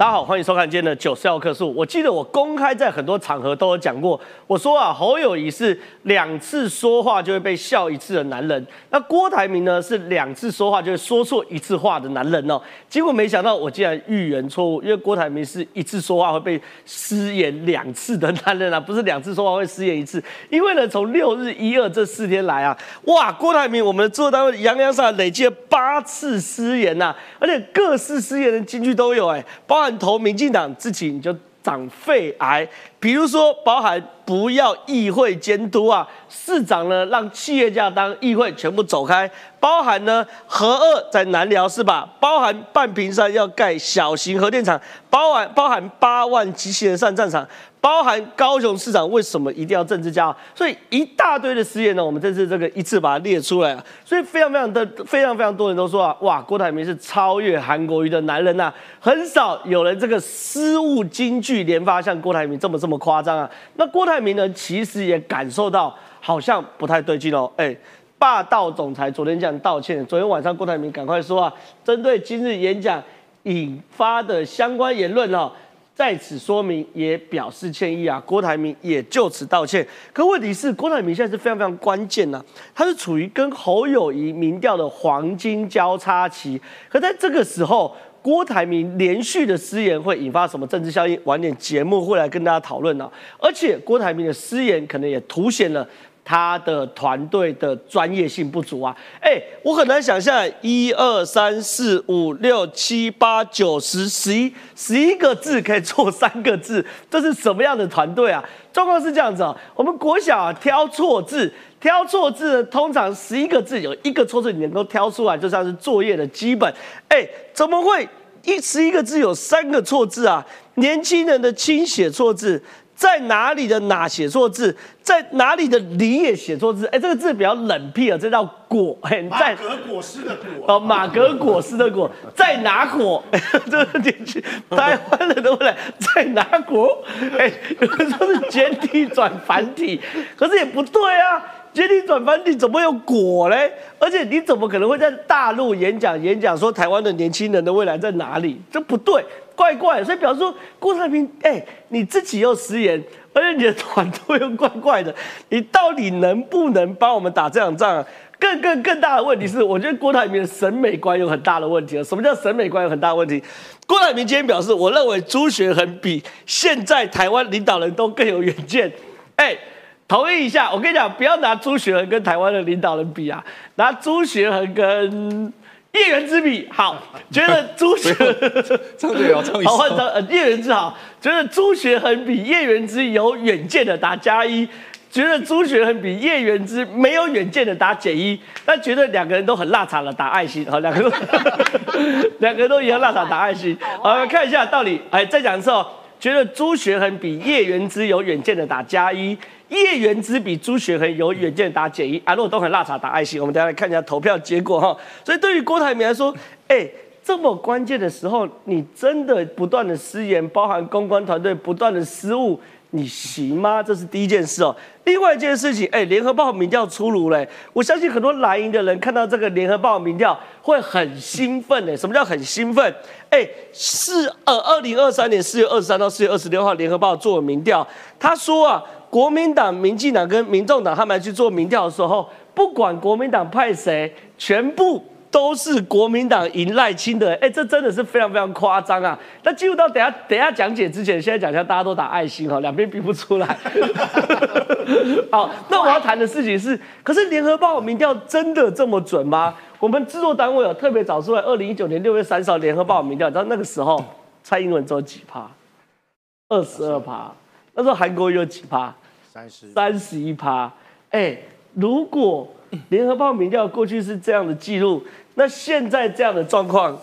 大家好，欢迎收看今天的九四要客数。我记得我公开在很多场合都有讲过，我说啊，侯友谊是两次说话就会被笑一次的男人，那郭台铭呢是两次说话就会说错一次话的男人哦。结果没想到我竟然预言错误，因为郭台铭是一次说话会被失言两次的男人啊，不是两次说话会失言一次。因为呢，从六日一二这四天来啊，哇，郭台铭我们的制作单位洋洋洒累积了八次失言呐，而且各式失言的金句都有哎，包含。投民进党自己你就长肺癌，比如说包含不要议会监督啊，市长呢让企业家当议会全部走开，包含呢核二在南寮是吧？包含半屏山要盖小型核电厂，包含包含八万机器人上战场。包含高雄市长为什么一定要政治家？所以一大堆的誓言呢，我们这次这个一次把它列出来啊。所以非常非常的非常非常多人都说啊，哇，郭台铭是超越韩国瑜的男人呐，很少有人这个失误金句连发，像郭台铭这么这么么夸张啊。那郭台铭呢，其实也感受到好像不太对劲哦。哎，霸道总裁昨天这样道歉，昨天晚上郭台铭赶快说啊，针对今日演讲引发的相关言论哦。在此说明，也表示歉意啊！郭台铭也就此道歉。可问题是，郭台铭现在是非常非常关键呐，他是处于跟侯友谊民调的黄金交叉期。可在这个时候，郭台铭连续的失言会引发什么政治效应？晚点节目会来跟大家讨论呢。而且，郭台铭的失言可能也凸显了。他的团队的专业性不足啊！哎，我很难想象，一二三四五六七八九十十一十一个字可以错三个字，这是什么样的团队啊？状况是这样子啊，我们国小啊挑错字，挑错字通常十一个字有一个错字你能够挑出来，就算是作业的基本。哎，怎么会一十一个字有三个错字啊？年轻人的亲写错字。在哪里的哪写错字，在哪里的里也写错字，哎，这个字比较冷僻啊，这叫果，哎，在马格果实的果，哦，马格果实的果，在哪果？这个进去，台湾人都会来，在哪果？哎，有人说是简体转繁体，可是也不对啊，简体转繁体怎么有果嘞？而且你怎么可能会在大陆演讲演讲说台湾的年轻人的未来在哪里？这不对。怪怪，所以表示说郭台铭，哎，你自己又失言，而且你的团队又怪怪的，你到底能不能帮我们打这场仗？更更更大的问题是，我觉得郭台铭的审美观有很大的问题啊什么叫审美观有很大的问题？郭台铭今天表示，我认为朱学恒比现在台湾领导人都更有远见。哎，同意一下，我跟你讲，不要拿朱学恒跟台湾的领导人比啊，拿朱学恒跟。叶元之比好，觉得朱学张嘴要张好换张呃叶元之好，觉得朱学恒比叶元之有远见的打加一，觉得朱学恒比叶元之没有远见的打减一，但觉得两个人都很辣场了打爱心，好两个都 两个都一样辣场打爱心，好看一下到底哎再讲一次哦，觉得朱学恒比叶元之有远见的打加一。叶元之比朱雪恒有远见打减一，啊，如果都很辣茶打爱心，我们等下来看一下投票结果哈。所以对于郭台铭来说，哎，这么关键的时候，你真的不断的失言，包含公关团队不断的失误，你行吗？这是第一件事哦。另外一件事情，哎，联合报民调出炉嘞，我相信很多蓝营的人看到这个联合报民调会很兴奋哎。什么叫很兴奋？哎，四呃二零二三年四月二十三到四月二十六号，联合报做民调，他说啊。国民党、民进党跟民众党他们去做民调的时候，不管国民党派谁，全部都是国民党赢赖清德。哎，这真的是非常非常夸张啊！那进入到等下等下讲解之前，现在讲一下，大家都打爱心哈，两边比不出来。好，那我要谈的事情是，可是联合报民调真的这么准吗？我们制作单位有特别找出来，二零一九年六月三十号联合报民调，你知道那个时候蔡英文只有几趴？二十二趴。那时候韩国有几趴？三十一趴。哎，如果联合报民调过去是这样的记录，那现在这样的状况，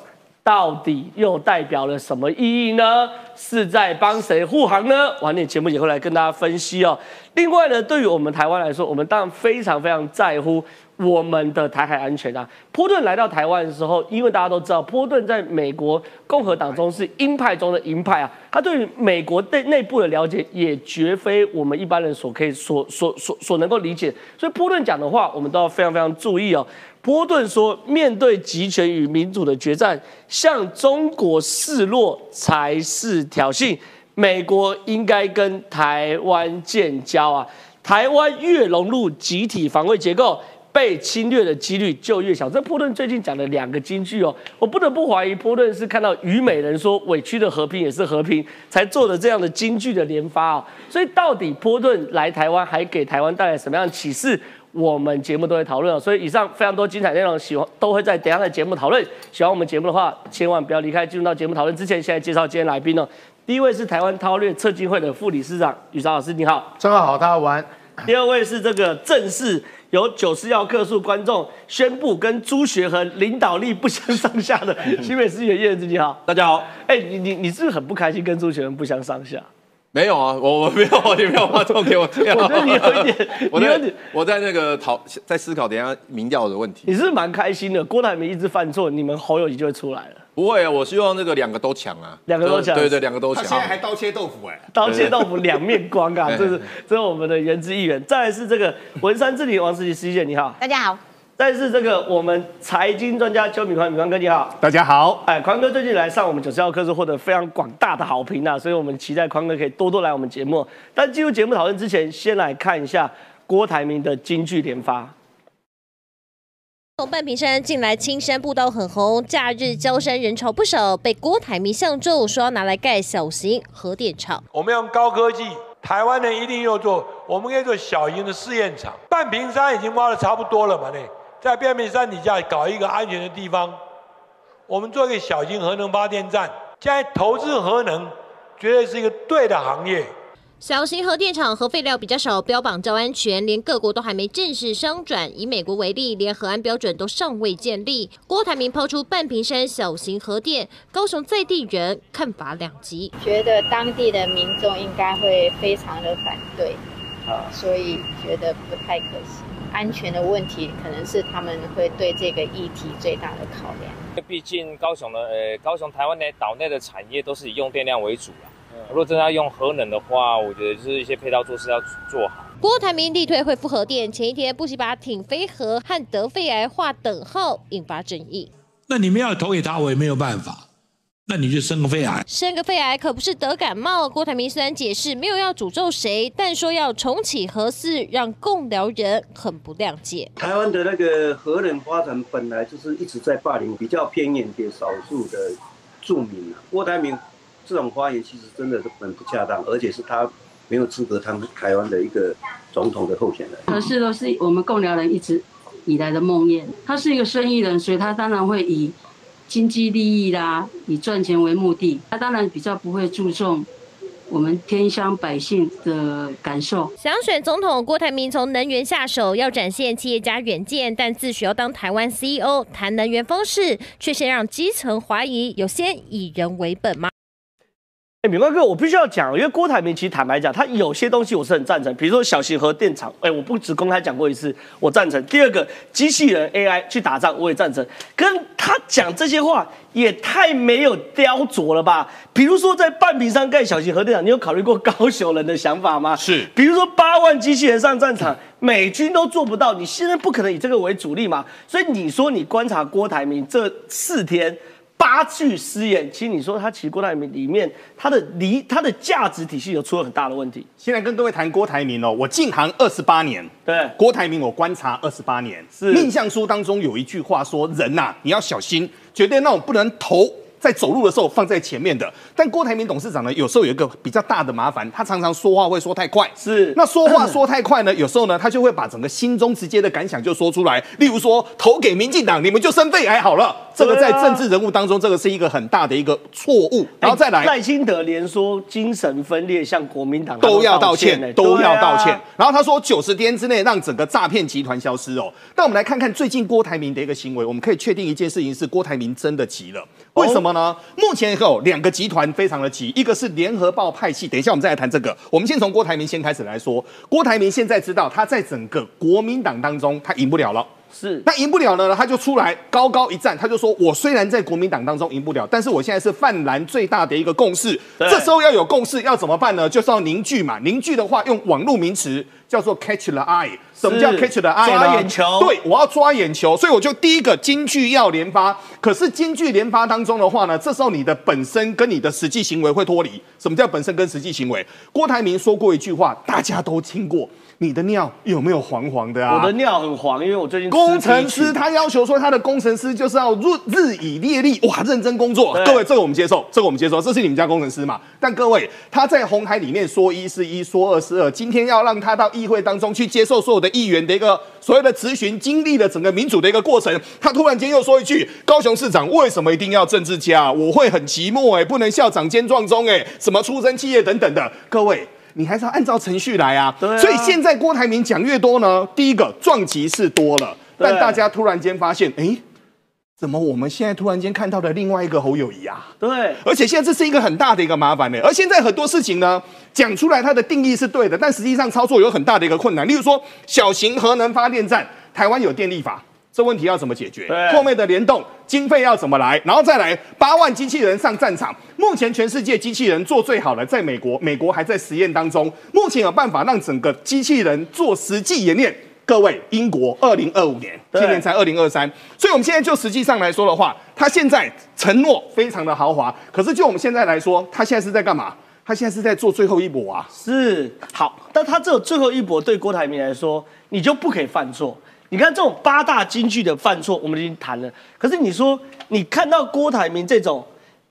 到底又代表了什么意义呢？是在帮谁护航呢？晚点节目也会来跟大家分析哦。另外呢，对于我们台湾来说，我们当然非常非常在乎我们的台海安全啊。波顿来到台湾的时候，因为大家都知道，波顿在美国共和党中是鹰派中的鹰派啊，他对于美国内内部的了解也绝非我们一般人所可以所所所所能够理解，所以波顿讲的话，我们都要非常非常注意哦。波顿说，面对集权与民主的决战，向中国示弱才是挑衅。美国应该跟台湾建交啊！台湾越融入集体防卫结构，被侵略的几率就越小。这波顿最近讲了两个金句哦，我不得不怀疑波顿是看到虞美人说委屈的和平也是和平，才做的这样的金句的连发哦。所以到底波顿来台湾还给台湾带来什么样的启示？我们节目都会讨论哦。所以以上非常多精彩内容，喜欢都会在等下的节目讨论。喜欢我们节目的话，千万不要离开。进入到节目讨论之前，现在介绍今天来宾哦。第一位是台湾韬略策进会的副理事长宇超老师，你好。正好好，大家晚。第二位是这个正式由九十要客数观众宣布跟朱学恒领导力不相上下的 新北市议员叶仁志，你好。大家好。哎，你你你是不是很不开心跟朱学恒不相上下？没有啊，我我没有，你没有发重给我这样。我觉得你有一点，我在我在那个讨在思考等下民调的问题。你是蛮开心的，郭台铭一直犯错，你们侯友谊就会出来了。不会啊，我希望那个两个都强啊，两个都强，对对，两个都强。他现在还刀切豆腐哎，刀切豆腐两面光啊，这是这是我们的原汁议员。再来是这个文山治理王世奇师姐，你好，大家好。再是这个我们财经专家邱敏宽，敏宽哥你好，大家好。哎，宽哥最近来上我们九十号课是获得非常广大的好评啊，所以我们期待宽哥可以多多来我们节目。但进入节目讨论之前，先来看一下郭台铭的京剧连发。从半屏山进来，青山步道很红，假日焦山人潮不少，被郭台铭相中，说要拿来盖小型核电厂。我们用高科技，台湾人一定要做，我们可以做小型的试验场。半屏山已经挖的差不多了嘛？呢，在半屏山底下搞一个安全的地方，我们做一个小型核能发电站，现在投资核能，绝对是一个对的行业。小型核电厂核废料比较少，标榜较安全，连各国都还没正式商转。以美国为例，连核安标准都尚未建立。郭台铭抛出半屏山小型核电，高雄在地人看法两极，觉得当地的民众应该会非常的反对，啊，所以觉得不太可行。安全的问题可能是他们会对这个议题最大的考量。毕竟高雄的呃，高雄台湾的岛内的产业都是以用电量为主了。如果真的要用核能的话，我觉得就是一些配套措施要做好。郭台铭力推恢复核电，前一天不惜把挺飞核和得肺癌划等号，引发争议。那你们要投给他，我也没有办法。那你就生个肺癌，生个肺癌可不是得感冒。郭台铭虽然解释没有要诅咒谁，但说要重启核四，让共疗人很不谅解。台湾的那个核能发展本来就是一直在霸凌比较偏远的少数的住民啊。郭台铭。这种发言其实真的是很不恰当，而且是他没有资格当台湾的一个总统的候选人。可是都是我们共僚人一直以来的梦魇。他是一个生意人，所以他当然会以经济利益啦，以赚钱为目的。他当然比较不会注重我们天乡百姓的感受。想选总统，郭台铭从能源下手，要展现企业家远见，但自诩要当台湾 CEO，谈能源方式，却先让基层怀疑有先以人为本吗？哎，敏光哥，我必须要讲，因为郭台铭其实坦白讲，他有些东西我是很赞成，比如说小型核电厂，哎，我不止公开讲过一次，我赞成。第二个，机器人 AI 去打仗，我也赞成。跟他讲这些话也太没有雕琢了吧？比如说在半屏山盖小型核电厂，你有考虑过高雄人的想法吗？是。比如说八万机器人上战场，美军都做不到，你现在不可能以这个为主力嘛？所以你说你观察郭台铭这四天。八句诗言，其实你说他其实郭台铭里面他的离他的价值体系有出了很大的问题。现在跟各位谈郭台铭哦，我进行二十八年，对郭台铭我观察二十八年，是命相书当中有一句话说人呐你要小心，绝对那种不能投。在走路的时候放在前面的，但郭台铭董事长呢，有时候有一个比较大的麻烦，他常常说话会说太快。是，那说话说太快呢，有时候呢，他就会把整个心中直接的感想就说出来。例如说，投给民进党，你们就生肺癌好了。这个在政治人物当中，这个是一个很大的一个错误。然后再来，赖清德连说精神分裂，向国民党都要道歉，都要道歉。然后他说九十天之内让整个诈骗集团消失哦。但我们来看看最近郭台铭的一个行为，我们可以确定一件事情是郭台铭真的急了。为什么呢？目前有两个集团非常的急，一个是联合报派系。等一下我们再来谈这个。我们先从郭台铭先开始来说。郭台铭现在知道他在整个国民党当中他赢不了了，是那赢不了呢，他就出来高高一站，他就说：“我虽然在国民党当中赢不了，但是我现在是泛蓝最大的一个共识。对这时候要有共识，要怎么办呢？就是要凝聚嘛。凝聚的话，用网络名词叫做 catch the eye。什么叫 catch the eye 呢？抓眼球对，我要抓眼球，所以我就第一个金句要连发。可是金句连发当中的话呢，这时候你的本身跟你的实际行为会脱离。什么叫本身跟实际行为？郭台铭说过一句话，大家都听过：你的尿有没有黄黄的啊？我的尿很黄，因为我最近工程师他要求说，他的工程师就是要日日以烈力，哇，认真工作。各位，这个我们接受，这个我们接受，这是你们家工程师嘛？但各位，他在红海里面说一是一，说二是二，今天要让他到议会当中去接受所有的议员的一个所谓的咨询，经历了整个民主的一个过程，他突然间又说一句：高雄市长为什么一定要政治家？我会很寂寞哎、不能校长兼撞钟哎，什么出身企业等等的，各位。你还是要按照程序来啊，对啊。所以现在郭台铭讲越多呢，第一个撞击是多了，但大家突然间发现，哎，怎么我们现在突然间看到了另外一个侯友谊啊？对，而且现在这是一个很大的一个麻烦呢。而现在很多事情呢，讲出来它的定义是对的，但实际上操作有很大的一个困难。例如说，小型核能发电站，台湾有电力法，这问题要怎么解决对？后面的联动经费要怎么来？然后再来八万机器人上战场。目前全世界机器人做最好的在美国，美国还在实验当中。目前有办法让整个机器人做实际演练。各位，英国二零二五年，对今年才二零二三，所以我们现在就实际上来说的话，他现在承诺非常的豪华，可是就我们现在来说，他现在是在干嘛？他现在是在做最后一搏啊！是好，但他这最后一搏对郭台铭来说，你就不可以犯错。你看这种八大金句的犯错，我们已经谈了。可是你说，你看到郭台铭这种，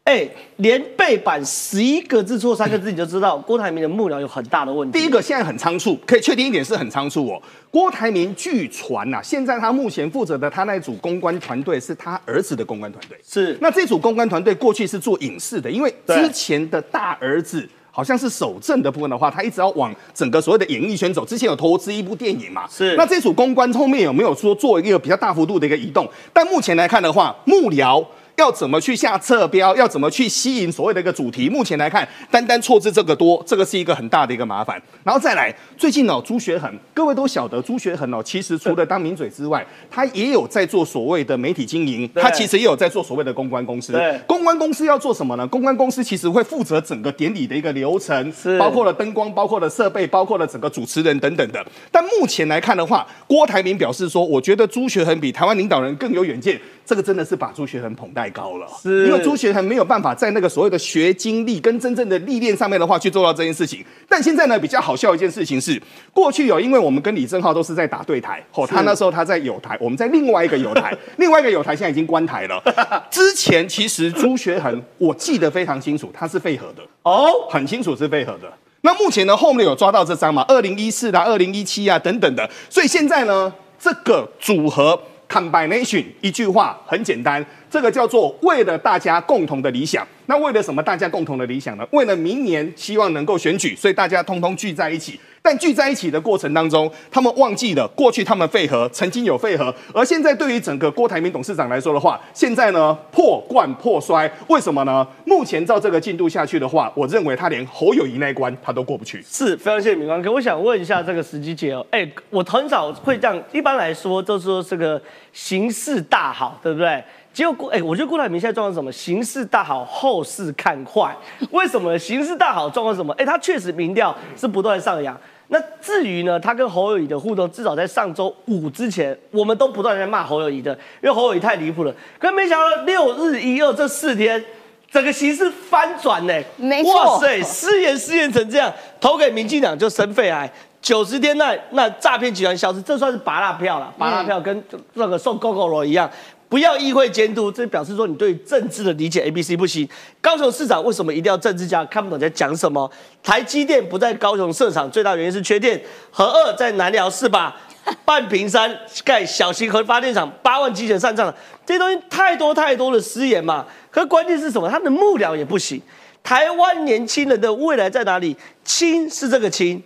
哎，连背板十一个字错三个字，你就知道郭台铭的幕僚有很大的问题。第一个现在很仓促，可以确定一点是很仓促哦。郭台铭据传呐、现在他目前负责的他那组公关团队是他儿子的公关团队。是那这组公关团队过去是做影视的，因为之前的大儿子。好像是守正的部分的话，他一直要往整个所谓的演艺圈走。之前有投资一部电影嘛，是那这组公关后面有没有说做一个比较大幅度的一个移动？但目前来看的话，幕僚要怎么去下侧标，要怎么去吸引所谓的一个主题？目前来看，单单错字这个多，这个是一个很大的一个麻烦。然后再来，最近哦，朱学恒，各位都晓得，朱学恒哦，其实除了当名嘴之外，他也有在做所谓的媒体经营，他其实也有在做所谓的公关公司。对公关公司要做什么呢？公关公司其实会负责整个典礼的一个流程，是包括了灯光、包括了设备、包括了整个主持人等等的。但目前来看的话，郭台铭表示说，我觉得朱学恒比台湾领导人更有远见。这个真的是把朱学恒捧太高了，是因为朱学恒没有办法在那个所谓的学经历跟真正的历练上面的话去做到这件事情。但现在呢，比较好笑一件事情是，过去有因为我们跟李正浩都是在打对台，哦，他那时候他在友台，我们在另外一个友台，另外一个友台现在已经关台了。之前其实朱学恒我记得非常清楚，他是废核的，哦，很清楚是配合的。那目前呢，后面有抓到这张嘛？二零一四啊，二零一七啊等等的。所以现在呢，这个组合 combination 一句话很简单，这个叫做为了大家共同的理想。那为了什么大家共同的理想呢？为了明年希望能够选举，所以大家通通聚在一起。但聚在一起的过程当中，他们忘记了过去他们废核曾经有废核，而现在对于整个郭台铭董事长来说的话，现在呢破罐破摔，为什么呢？目前照这个进度下去的话，我认为他连侯友谊那一关他都过不去。是非常谢谢明光哥。我想问一下这个时机姐哦，哎，我很少会这样，一般来说都说这个形势大好，对不对？结果郭哎，我觉得郭台铭现在状况是什么？形势大好，后市看坏。为什么呢？形势大好状况是什么？哎，他确实民调是不断上扬。那至于呢，他跟侯友谊的互动，至少在上周五之前，我们都不断在骂侯友谊的，因为侯友谊太离谱了。可没想到六日一二这四天，整个形势翻转呢、没错哇塞，失言失言成这样，投给民进党就生肺癌。九十天内，那诈骗集团消失，这算是拔蜡票了。拔蜡票跟那个送 GoGo 罗一样，不要议会监督，这表示说你对政治的理解 A、B、C 不行。高雄市长为什么一定要政治家？看不懂在讲什么？台积电不在高雄设厂，最大原因是缺电。核二在南寮是吧？半屏山盖小型核发电厂，八万机器人上涨，这些东西太多太多的私言嘛。可关键是什么？他的幕僚也不行。台湾年轻人的未来在哪里？亲是这个亲，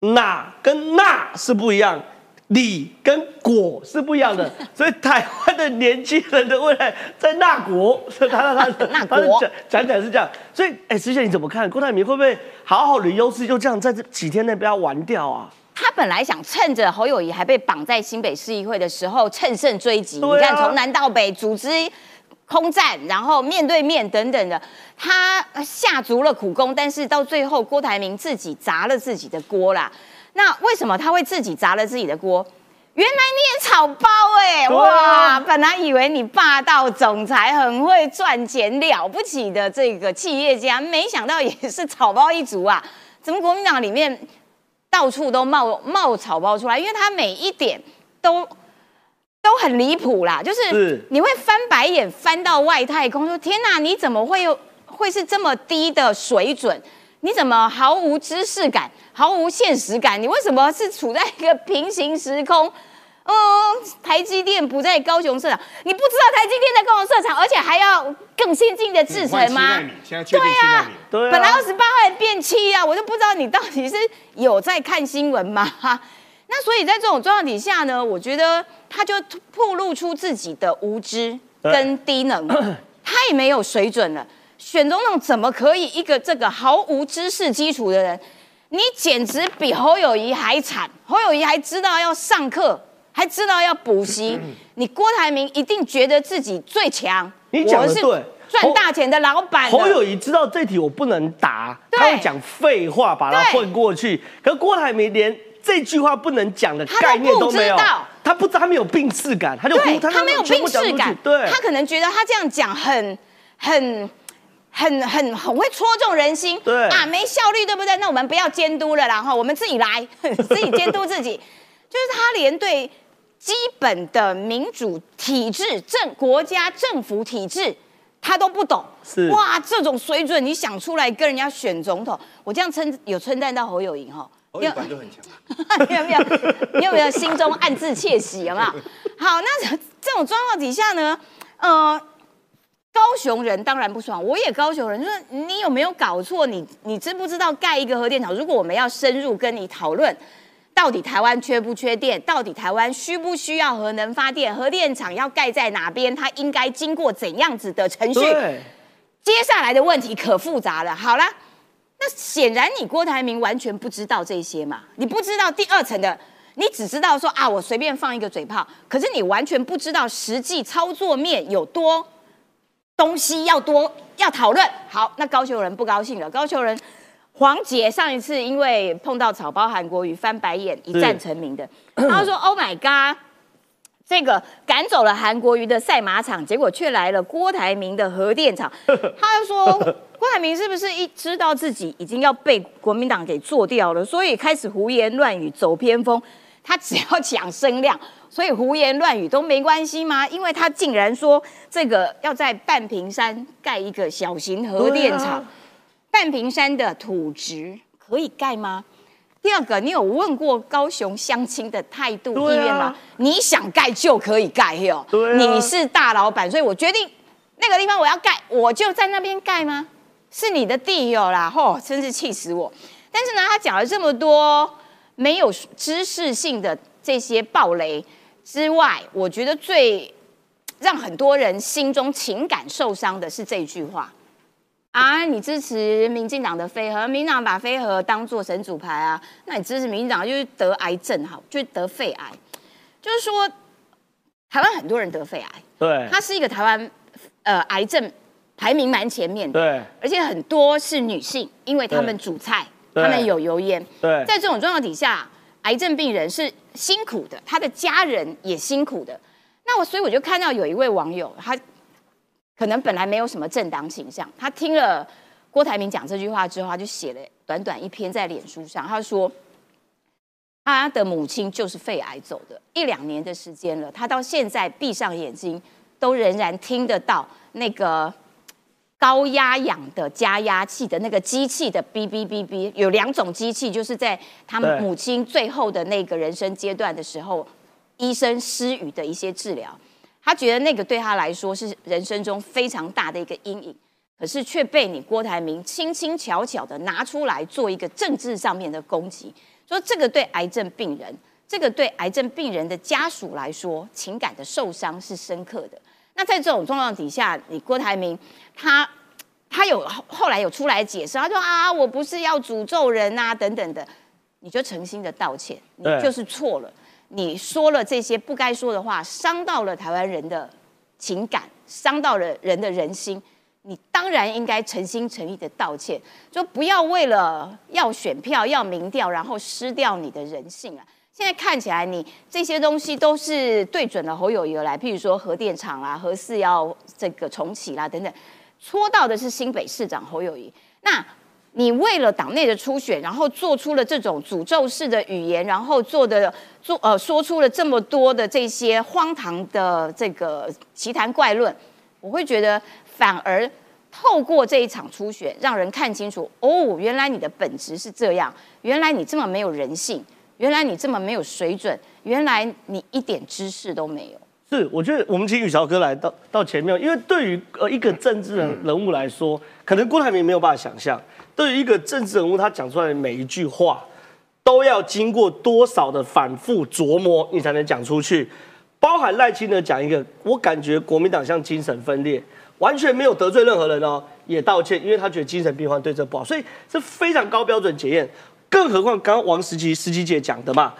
哪跟那是不一样，李跟果是不一样的，所以台湾的年轻人的未来在那国，所以他他 他那他国讲讲起来是这样，所以哎，师姐你怎么看？郭台铭会不会好好的优势就这样在这几天内被他玩掉啊？他本来想趁着侯友谊还被绑在新北市议会的时候，乘胜追击。你看，从南到北组织空战，然后面对面等等的，他下足了苦功，但是到最后，郭台铭自己砸了自己的锅啦。那为什么他会自己砸了自己的锅？原来你也草包哎、哇！本来以为你霸道总裁很会赚钱了不起的这个企业家，没想到也是草包一族啊！怎么国民党里面到处都冒冒草包出来？因为他每一点都都很离谱啦，就是是你会翻白眼翻到外太空，说天哪，你怎么会有会是这么低的水准？你怎么毫无知识感、毫无现实感？你为什么是处在一个平行时空？嗯，台积电不在高雄设厂，你不知道台积电在高雄设厂，而且还要更先进的制程吗？对啊，本来二十八号变七啊，我就不知道你到底是有在看新闻吗？那所以在这种状况底下呢，我觉得他就暴露出自己的无知跟低能，太没有水准了。选总统怎么可以一个这个毫无知识基础的人？你简直比侯友谊还惨，侯友谊还知道要上课，还知道要补习，你郭台铭一定觉得自己最强，你讲的对赚大钱的老板。侯友谊知道这题我不能答，他会讲废话把它混过去。可郭台铭连这句话不能讲的概念都没有他不知道他没有病耻感，他就他没有病耻感，对，他可能觉得他这样讲很很。很很很会戳中人心，对啊，没效率，对不对？那我们不要监督了，然后我们自己来，自己监督自己。就是他连对基本的民主体制、政国家政府体制，他都不懂。是哇，这种水准，你想出来跟人家选总统，我这样称有称赞到侯友谊哈。侯友宜本就很强，你 有没有？你有没有心中暗自窃喜？有没有？好，那这种状况底下呢，呃，高雄人当然不爽，我也高雄人，就是你有没有搞错？你你知不知道盖一个核电厂？如果我们要深入跟你讨论，到底台湾缺不缺电？到底台湾需不需要核能发电？核电厂要盖在哪边？它应该经过怎样子的程序？接下来的问题可复杂了。好了，那显然你郭台铭完全不知道这些嘛，你不知道第二层的，你只知道说啊，我随便放一个嘴炮，可是你完全不知道实际操作面有多东西要多要讨论。好，那高雄人不高兴了，高雄人。黄杰上一次因为碰到草包韩国瑜翻白眼一战成名的，他说：“Oh my god，这个赶走了韩国瑜的赛马场，结果却来了郭台铭的核电厂。他就说，郭台铭是不是一知道自己已经要被国民党给做掉了，所以开始胡言乱语、走偏锋？他只要讲声量，所以胡言乱语都没关系吗？因为他竟然说这个要在半屏山盖一个小型核电厂，啊半屏山的土质可以盖吗？第二个，你有问过高雄乡亲的态度、啊意愿吗？你想盖就可以盖哟，对啊你是大老板，所以我决定那个地方我要盖，我就在那边盖吗？是你的地哟啦，吼，真是气死我！但是呢，他讲了这么多没有知识性的这些暴雷之外，我觉得最让很多人心中情感受伤的是这句话。啊，你支持民进党的飞核，民进党把飞核当做神主牌啊，那你支持民进党就是得癌症哈，就是得肺癌，就是说台湾很多人得肺癌，对，它是一个台湾呃癌症排名蛮前面的，对，而且很多是女性，因为她们煮菜，对她们有油烟，对，在这种状况底下，癌症病人是辛苦的，他的家人也辛苦的。那我所以我就看到有一位网友，他可能本来没有什么政党倾向，他听了郭台铭讲这句话之后，他就写了短短一篇在脸书上，他说他的母亲就是肺癌走的，一两年的时间了，他到现在闭上眼睛都仍然听得到那个。高压氧的加压器的那个机器的哔哔哔哔，有两种机器，就是在他们母亲最后的那个人生阶段的时候，医生施予的一些治疗。他觉得那个对他来说是人生中非常大的一个阴影，可是却被你郭台铭轻轻巧巧的拿出来做一个政治上面的攻击，说这个对癌症病人，这个对癌症病人的家属来说，情感的受伤是深刻的。那在这种状况底下，你郭台铭他他有后后来有出来解释，他说啊，我不是要诅咒人啊等等的。你就诚心的道歉，你就是错了，你说了这些不该说的话，伤到了台湾人的情感，伤到了人的人心。你当然应该诚心诚意的道歉，就不要为了要选票、要民调，然后失掉你的人性啊！现在看起来，你这些东西都是对准了侯友谊来，譬如说核电厂啊、核四要这个重启啦等等，戳到的是新北市长侯友谊。那你为了党内的初选，然后做出了这种诅咒式的语言，然后做的做呃说出了这么多的这些荒唐的这个奇谈怪论，我会觉得反而透过这一场初选，让人看清楚哦，原来你的本质是这样，原来你这么没有人性，原来你这么没有水准，原来你一点知识都没有。是，我觉得我们请宇桥哥来到到前面，因为对于呃一个政治人人物来说，可能郭台铭没有办法想象，对于一个政治人物，他讲出来的每一句话，都要经过多少的反复琢磨，你才能讲出去。包含赖清德讲一个，我感觉国民党像精神分裂，完全没有得罪任何人哦，也道歉，因为他觉得精神病患对这不好，所以是非常高标准检验。更何况刚刚王石琪、石琪姐讲的嘛，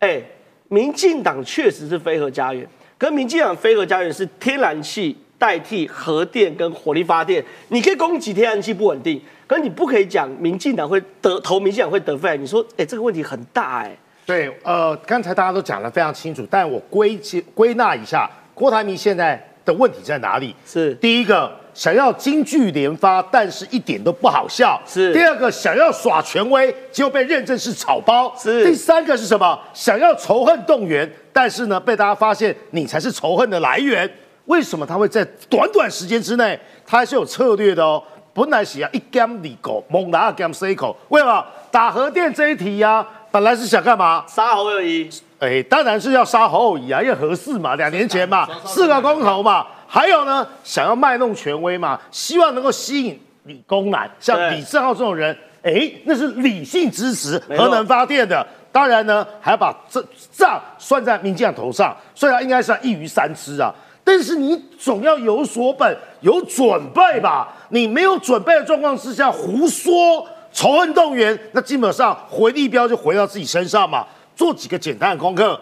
哎，民进党确实是非核家园，可民进党飞核家园是天然气代替核电跟火力发电，你可以攻击天然气不稳定，可是你不可以讲民进党会得投民进党会得肺癌，你说哎这个问题很大哎。对，呃，刚才大家都讲得非常清楚，但我归结归纳一下，郭台铭现在的问题在哪里？是第一个想要京剧连发，但是一点都不好笑；是第二个想要耍权威，结果被认证是草包；是第三个是什么？想要仇恨动员，但是呢，被大家发现你才是仇恨的来源。为什么他会在短短时间之内，他还是有策略的哦？本来是要一 gam 里狗，猛拿 gam C 口，为什么打核电这一题呀、本来是想干嘛？杀侯友谊，哎，当然是要杀侯友谊啊，因为合适嘛，两年前嘛，四个公投嘛，还有呢，想要卖弄权威嘛，希望能够吸引理工男，像李正浩这种人，哎，那是理性支持核能发电的。当然呢，还要把这账算在民进党头上，虽然应该是一鱼三吃啊，但是你总要有所本，有准备吧？你没有准备的状况之下胡说，仇恨动员，那基本上回力标就回到自己身上嘛。做几个简单的功课，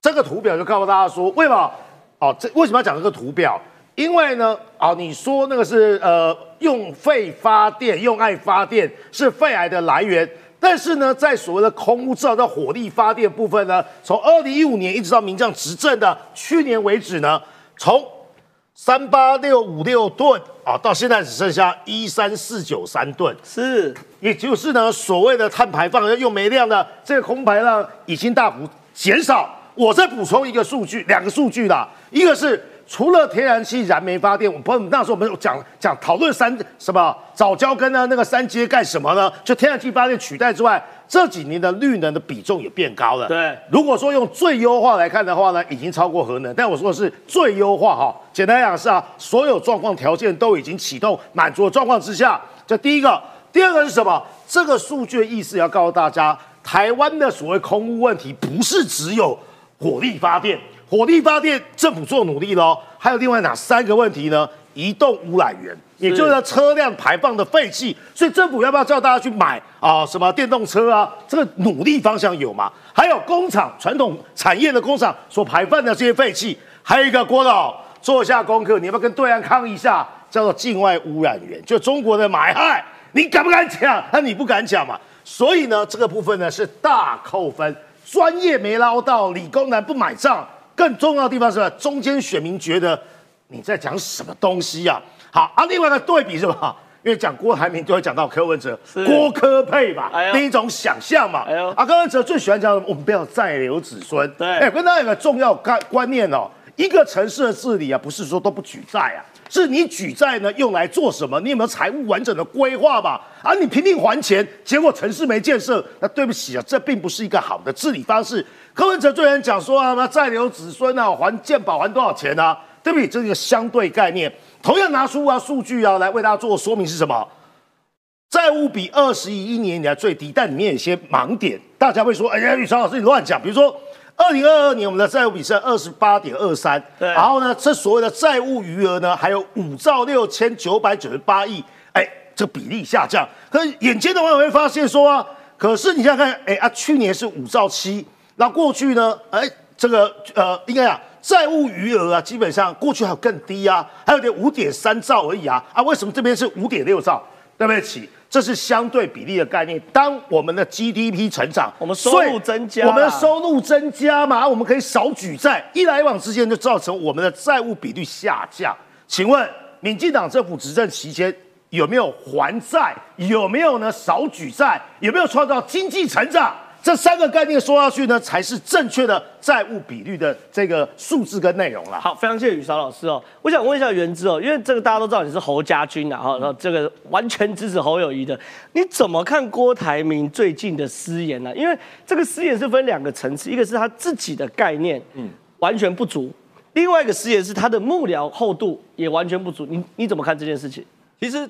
这个图表就告诉大家说，为什么？哦，这为什么要讲这个图表？因为呢，哦，你说那个是呃用肺发电、用爱发电是肺癌的来源，但是呢，在所谓的空污制造到火力发电部分呢，从二零一五年一直到民将执政的去年为止呢，从三八六五六吨啊，到现在只剩下一三四九三吨，是，也就是呢，所谓的碳排放要用煤量的这个空排量已经大幅减少。我再补充一个数据，两个数据啦，一个是除了天然气、燃煤发电，我们那时候我们有讲讲讨论三什么早交跟呢那个三阶干什么呢？就天然气发电取代之外，这几年的绿能的比重也变高了。对，如果说用最优化来看的话呢，已经超过核能。但我说的是最优化哈，简单来讲是啊，所有状况条件都已经启动满足的状况之下，这第一个。第二个是什么？这个数据的意思要告诉大家，台湾的所谓空污问题不是只有火力发电，火力发电政府做努力喽，还有另外哪三个问题呢？移动污染源，也就是车辆排放的废气，所以政府要不要叫大家去买啊？什么电动车啊？这个努力方向有吗？还有工厂传统产业的工厂所排放的这些废气，还有一个郭导做一下功课，你要不要跟对岸抗一下？叫做境外污染源，就中国的买害，你敢不敢讲？那你不敢讲嘛？所以呢，这个部分呢是大扣分，专业没捞到，理工男不买账。更重要的地方是吧？中间选民觉得你在讲什么东西呀、好啊，另外一个对比是吧？因为讲郭台铭就会讲到柯文哲，郭科配嘛，哎呦另一种想象嘛。哎呦啊，柯文哲最喜欢讲我们不要再留子孙。对哎，跟大家有个重要观观念哦，一个城市的治理啊，不是说都不举债啊，是你举债呢用来做什么？你有没有财务完整的规划吧？啊，你拼命还钱，结果城市没建设，那对不起啊，这并不是一个好的治理方式。柯文哲最人讲说啊，那再留子孙啊，还健保还多少钱啊？对不起，这是一个相对概念。同样拿出啊数据啊来为大家做说明是什么？债务比二十一年以来最低，但里面有些盲点，大家会说：“哎呀，宇超老师你乱讲。”比如说，二零二二年我们的债务比是二十八点二三，对然后呢，这所谓的债务余额呢，还有五兆六千九百九十八亿，哎，这比例下降。可是眼尖的网友会发现说啊，可是你想想看，哎啊，去年是五兆七，那过去呢，哎，这个呃，应该讲债务余额啊，基本上过去还有更低啊，还有点五点三兆而已啊，啊，为什么这边是五点六兆？对不起，这是相对比例的概念。当我们的 GDP 成长，我们收入增加，我们的收入增加嘛，我们可以少举债，一来往之间就造成我们的债务比率下降。请问，民进党政府执政期间有没有还债？有没有呢？少举债？有没有创造经济成长？这三个概念说下去呢，才是正确的债务比率的这个数字跟内容了。好，非常谢谢雨韶老师哦。我想问一下元之哦，因为这个大家都知道你是侯家军啊，哈，然后这个完全支持侯友谊的，你怎么看郭台铭最近的失言呢？因为这个失言是分两个层次，一个是他自己的概念，嗯，完全不足；另外一个失言是他的幕僚厚度也完全不足。你你怎么看这件事情？其实。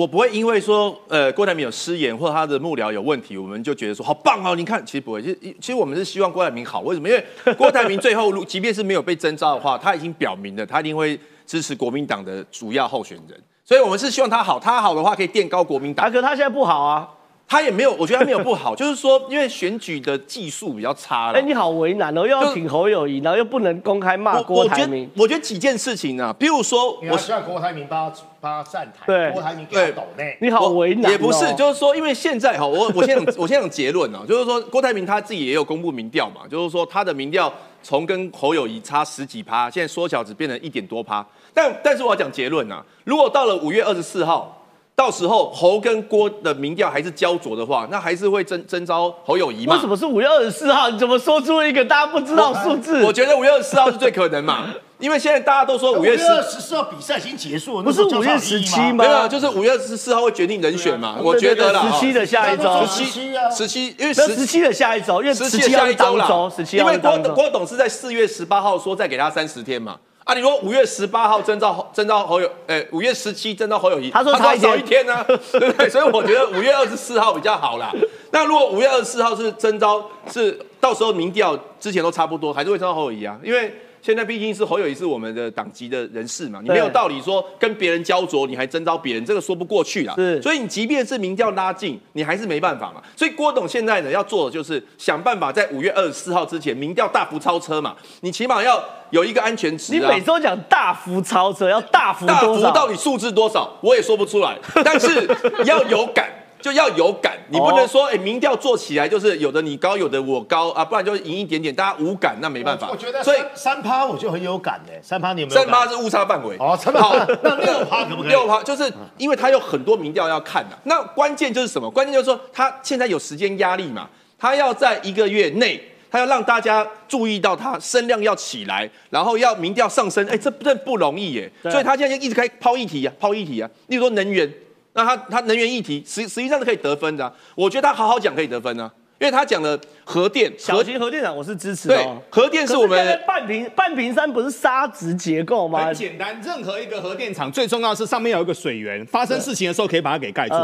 我不会因为说，呃，郭台铭有失言或者他的幕僚有问题，我们就觉得说好棒哦。你看，其实不会，其实其实我们是希望郭台铭好。为什么？因为 郭台铭最后，即便是没有被征召的话，他已经表明了他一定会支持国民党的主要候选人。所以我们是希望他好，他好的话可以垫高国民党。可是他现在不好啊。他也没有，我觉得他没有不好，就是说，因为选举的技术比较差了。哎，你好为难哦，又要挺侯友谊，然后又不能公开骂郭台铭。我觉得几件事情啊，比如说，我希望郭台铭帮他帮他站台。对，郭台铭给抖内。你好为难。也不是，就是说，因为现在哈，我我先 我先讲结论啊，就是说，郭台铭他自己也有公布民调嘛，就是说他的民调从跟侯友谊差十几趴，现在缩小只变成一点多趴。但但是我要讲结论啊，如果到了五月二十四号。到时候侯跟郭的民调还是焦灼的话，那还是会征征召侯友谊嘛？为什么是五月二十四号？你怎么说出一个大家不知道数字？我觉得五月二十四号是最可能嘛，因为现在大家都说五月二十四号比赛已经结束了，不是五月十七吗？没有，就是五月十四号会决定人选嘛。我觉得十七的下一周，十七十七，因为十七的下一周，因为十七下一周了，十七因为郭郭董是在四月十八号说再给他三十天嘛。啊！你说五月十八号征召征召侯友，诶，五月十七征召侯友谊，他说他少一天呢，对不对？所以我觉得五月二十四号比较好啦。那如果五月二十四号是征召，是到时候民调之前都差不多，还是会征召侯友谊啊？因为。现在毕竟是侯友谊是我们的党籍的人士嘛，你没有道理说跟别人焦灼，你还征召别人，这个说不过去啦。是，所以你即便是民调拉近，你还是没办法嘛。所以郭董现在呢要做的就是想办法在五月二十四号之前民调大幅超车嘛，你起码要有一个安全值。你每周讲大幅超车，要大幅大幅到底数字多少，我也说不出来，但是要有感。就要有感，你不能说哎，民调做起来就是有的你高，有的我高啊，不然就赢一点点，大家无感，那没办法。我觉得，所以三趴我就很有感呢，三趴你有没有？三趴是误差范围。哦，好，那六趴可不可以？六趴就是因为他有很多民调要看的，那关键就是什么？关键就是说他现在有时间压力嘛，他要在一个月内，他要让大家注意到他声量要起来，然后要民调上升，哎，这这不容易耶。所以他现在就一直开抛议题啊，抛议题啊，例如说能源。那他他能源议题实实际上是可以得分的，我觉得他好好讲可以得分呢，因为他讲了核电小型核电厂我是支持的。对，核电是我们半屏半屏山不是砂质结构吗？很简单，任何一个核电厂最重要是上面有一个水源，发生事情的时候可以把它给盖住。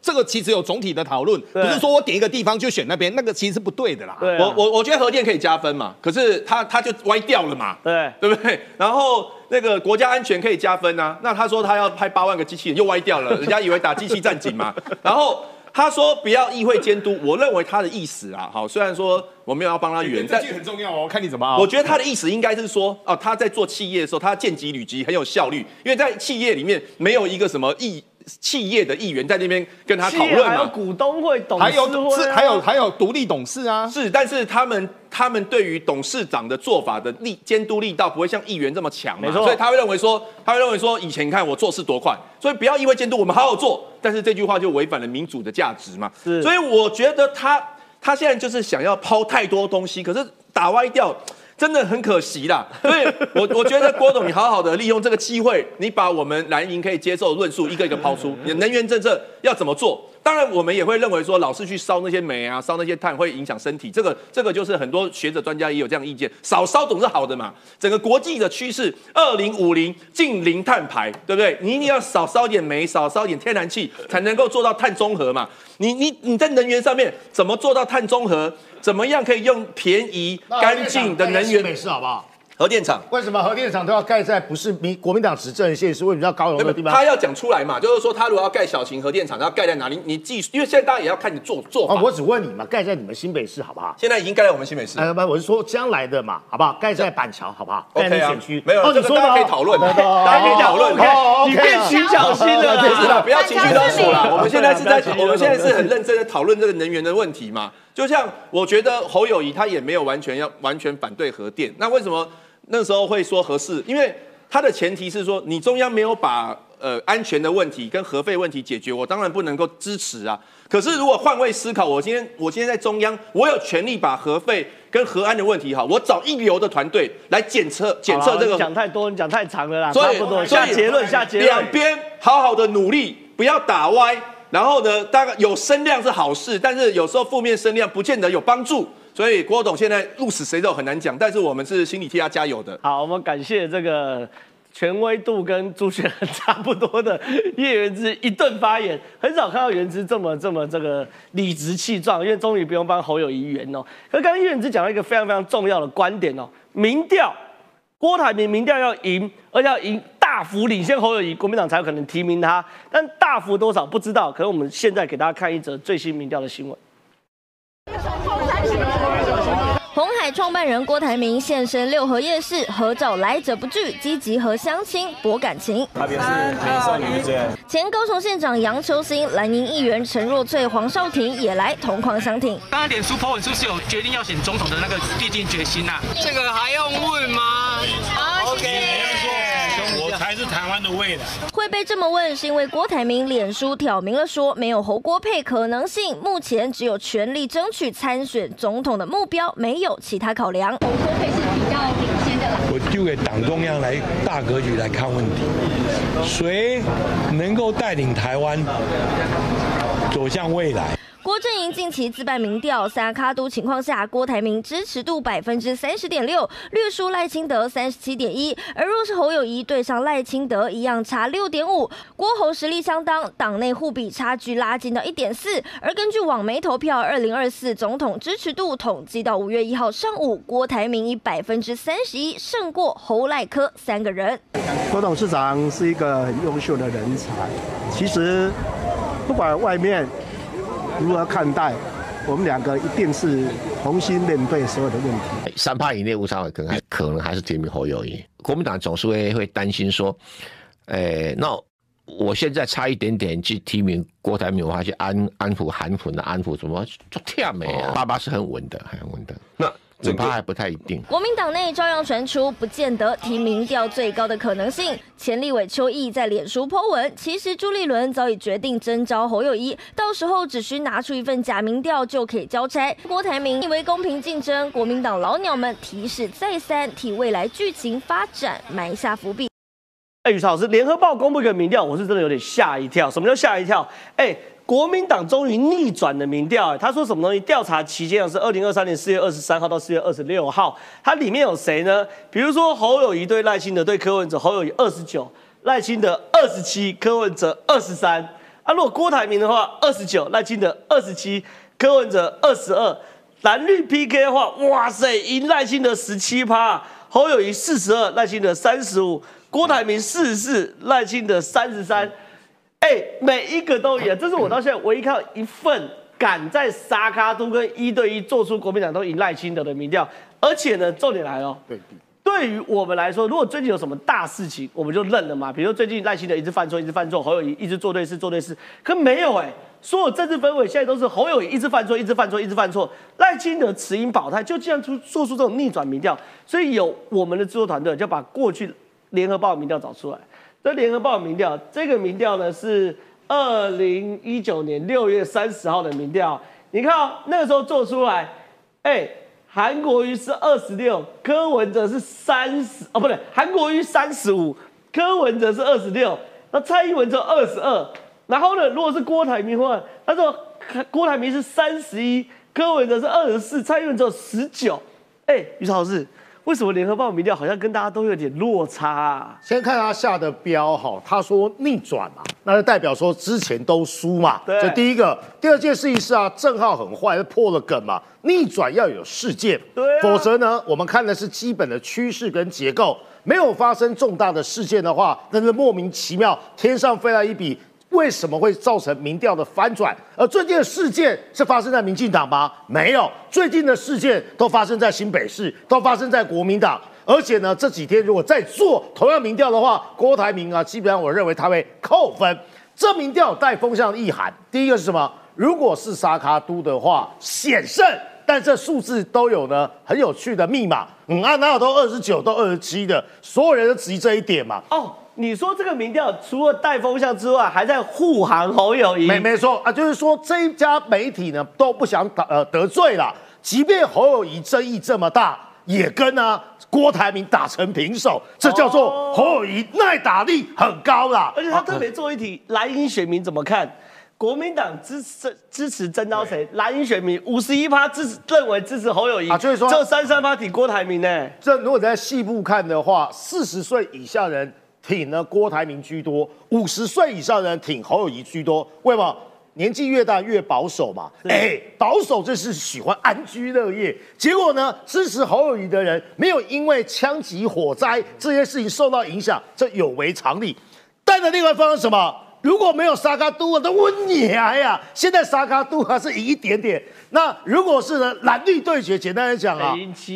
这个其实有总体的讨论，不是说我点一个地方就选那边，那个其实是不对的啦。我我我觉得核电可以加分嘛，可是它它就歪掉了嘛，对对不对？然后那个国家安全可以加分啊，那他说他要派八万个机器人又歪掉了，人家以为打机器战警嘛。然后他说不要议会监督，我认为他的意思啊，好，虽然说我没有要帮他圆，这句很重要哦，看你怎么。我觉得他的意思应该是说，哦，他在做企业的时候，他见机履机很有效率，因为在企业里面没有一个什么议。企业的议员在那边跟他讨论嘛，还有股东会、董事会，还有还有独立董事啊，是，但是他们他们对于董事长的做法的力监督力道不会像议员这么强嘛，所以他会认为说，他会认为说，以前你看我做事多快，所以不要因为监督我们好好做，但是这句话就违反了民主的价值嘛，是，所以我觉得他他现在就是想要抛太多东西，可是打歪掉。真的很可惜啦，所以我 我觉得郭董，你好好的利用这个机会，你把我们蓝营可以接受的论述一个一个抛出，你的能源政策要怎么做？当然，我们也会认为说，老是去烧那些煤啊，烧那些碳会影响身体。这个，这个就是很多学者专家也有这样意见，少烧总是好的嘛。整个国际的趋势，二零五零近零碳排，对不对？你一定要少烧点煤，少烧点天然气，才能够做到碳中和嘛。你你你在能源上面怎么做到碳中和？怎么样可以用便宜干净的能源？美式好不好？核电厂为什么核电厂都要盖在不是民国民党执政县市，为什么要高雄的地方？他要讲出来嘛，就是说他如果要盖小型核电厂，他要盖在哪里？你技术，因为现在大家也要看你做做法。哦，我只问你嘛，盖在你们新北市好不好？现在已经盖在我们新北市。哎，不，我是说将来的嘛，好不好？盖在板桥好不好？在选区。没有，哦，这个大家可以讨论，哦大家可以讨论。哦你变徐小新了啦不是啦，不要情绪勒索了。我们现在是在我们现在是很认真的讨论这个能源的问题嘛。就像我觉得侯友谊他也没有完全要完全反对核电，那为什么那时候会说合适？因为它的前提是说你中央没有把呃安全的问题跟核废问题解决，我当然不能够支持啊。可是如果换位思考，我今天我今天在中央，我有权利把核废跟核安的问题哈，我找一流的团队来检测检测这个讲太多，你讲太长了啦，所以差不多。所以下结论，下结论两。边好好的努力，不要打歪。然后呢，大概有声量是好事，但是有时候负面声量不见得有帮助。所以郭董现在鹿死谁手很难讲，但是我们是心里替他加油的。好，我们感谢这个权威度跟朱雪恒差不多的叶元之一顿发言，很少看到元之这么这么这个理直气壮，因为终于不用帮侯友谊圆哦。可刚刚叶元之讲到一个非常非常重要的观点哦，民调，郭台铭民调要赢，而且要赢大幅领先侯友谊，国民党才有可能提名他，但大幅多少不知道。可是我们现在给大家看一则最新民调的新闻。红海创办人郭台铭现身六合夜市，合照来者不拒，积极和乡亲博感情。是美少女。前高雄县长杨秋兴、蓝营议员陈若翠、黄少廷也来同框相挺。刚刚脸书 po 文是不是有决定要选总统的那个必定决心啊？这个还用问吗？好，谢谢。我才是台湾的未来。会被这么问，是因为郭台铭脸书挑明了说，没有侯郭配可能性，目前只有全力争取参选总统的目标，没有其他考量。侯郭配是比较领先的啦。我丢给党中央来大格局来看问题，谁能够带领台湾走向未来？郭阵营近期自办民调，三卡都情况下，郭台铭支持度百分之三十点六，略输赖清德三十七点一。而若是侯友谊对上赖清德，一样差六点五。郭侯实力相当，党内互比差距拉近到一点四。而根据网媒投票，二零二四总统支持度统计到五月一号上午，郭台铭以百分之三十一胜过侯赖科三个人。郭董事长是一个很优秀的人才，其实不管外面如何看待，我们两个一定是重新面对所有的问题。三趴以内无差可能还可能还是提名侯友谊，国民党总是会会担心说，诶、那我现在差一点点去提名郭台铭，我还去安安抚韩粉的安抚，怎么就跳没啊？爸爸是很稳的，很稳的。那五趴还不太一定。国民党内照样传出，不见得提民调最高的可能性。前立委邱毅在脸书 po 文，其实朱立伦早已决定征召侯友谊，到时候只需拿出一份假民调就可以交差。郭台铭以为公平竞争，国民党老鸟们提示再三，替未来剧情发展埋下伏笔。哎，于超老师，联合报公布一个民调，我是真的有点吓一跳。什么叫吓一跳？哎，国民党终于逆转了民调。他说什么东西？调查期间是二零二三年四月二十三号到四月二十六号，它里面有谁呢？比如说侯友谊对赖清德对柯文哲，侯友谊二十九，赖清德二十七，柯文哲二十三。啊，如果郭台铭的话，二十九，赖清德二十七，柯文哲二十二。蓝绿 PK 的话，哇塞，赢赖清德十七趴，侯友谊四十二，赖清德三十五。郭台铭四十四，赖清德三十三，哎，每一个都赢，这是我到现在唯一看到一份敢在沙卡都跟一对一做出国民党都赢赖清德的民调，而且呢，重点来了，对，对于我们来说，如果最近有什么大事情，我们就认了嘛。比如说最近赖清德一直犯错，一直犯错，侯友谊一直做对事，做对事，可没有哎、所有政治氛围现在都是侯友谊一直犯错，一直犯错，一直犯错，赖清德持盈保泰，就这样出做出这种逆转民调，所以有我们的制作团队就把过去联合报的民调找出来。这联合报民调，这个民调呢是二零一九年六月三十号的民调，你看、哦、那个时候做出来，哎、韩国瑜是二十六，柯文哲是三十，哦，不对，韩国瑜三十五，柯文哲是二十六，那蔡英文只有二十二。然后呢，如果是郭台铭的话，他说郭台铭是三十一，柯文哲是二十四，蔡英文只有十九。哎，于超老师，为什么联合报民调好像跟大家都有点落差啊？先看他下的标哈，他说逆转嘛，那就代表说之前都输嘛。对这第一个，第二件事情是啊，郑浩很坏，破了梗嘛。逆转要有事件，对啊否则呢，我们看的是基本的趋势跟结构，没有发生重大的事件的话，那是莫名其妙天上飞来一笔。为什么会造成民调的翻转？而最近的事件是发生在民进党吗？没有，最近的事件都发生在新北市，都发生在国民党。而且呢，这几天如果再做同样民调的话，郭台铭啊，基本上我认为他会扣分。这民调带风向意涵，第一个是什么？如果是沙卡都的话，险胜。但这数字都有呢很有趣的密码，嗯啊，哪有都二十九都二十七的，所有人都质疑这一点嘛。哦，你说这个民调除了带风向之外，还在护航侯友谊。没没错啊，就是说这一家媒体呢都不想打呃得罪了，即便侯友谊争议这么大，也跟呢郭台铭打成平手，这叫做侯友谊耐打力很高啦。而且他特别做一题，蓝营选民怎么看？国民党支持支持征召谁？蓝营选民五十一趴支持认为支持侯友谊啊就是说这三三趴挺郭台铭呢。这如果在细部看的话，四十岁以下人挺呢郭台铭居多，五十岁以上人挺侯友谊居多。为什么？年纪越大越保守嘛。哎，保守这是喜欢安居乐业。结果呢，支持侯友谊的人没有因为枪击、火灾这些事情受到影响，这有违常理。但的另外一方是什么？如果没有沙卡都，我都问你啊呀！现在沙卡都还是赢一点点。那如果是呢蓝绿对决，简单来讲啊，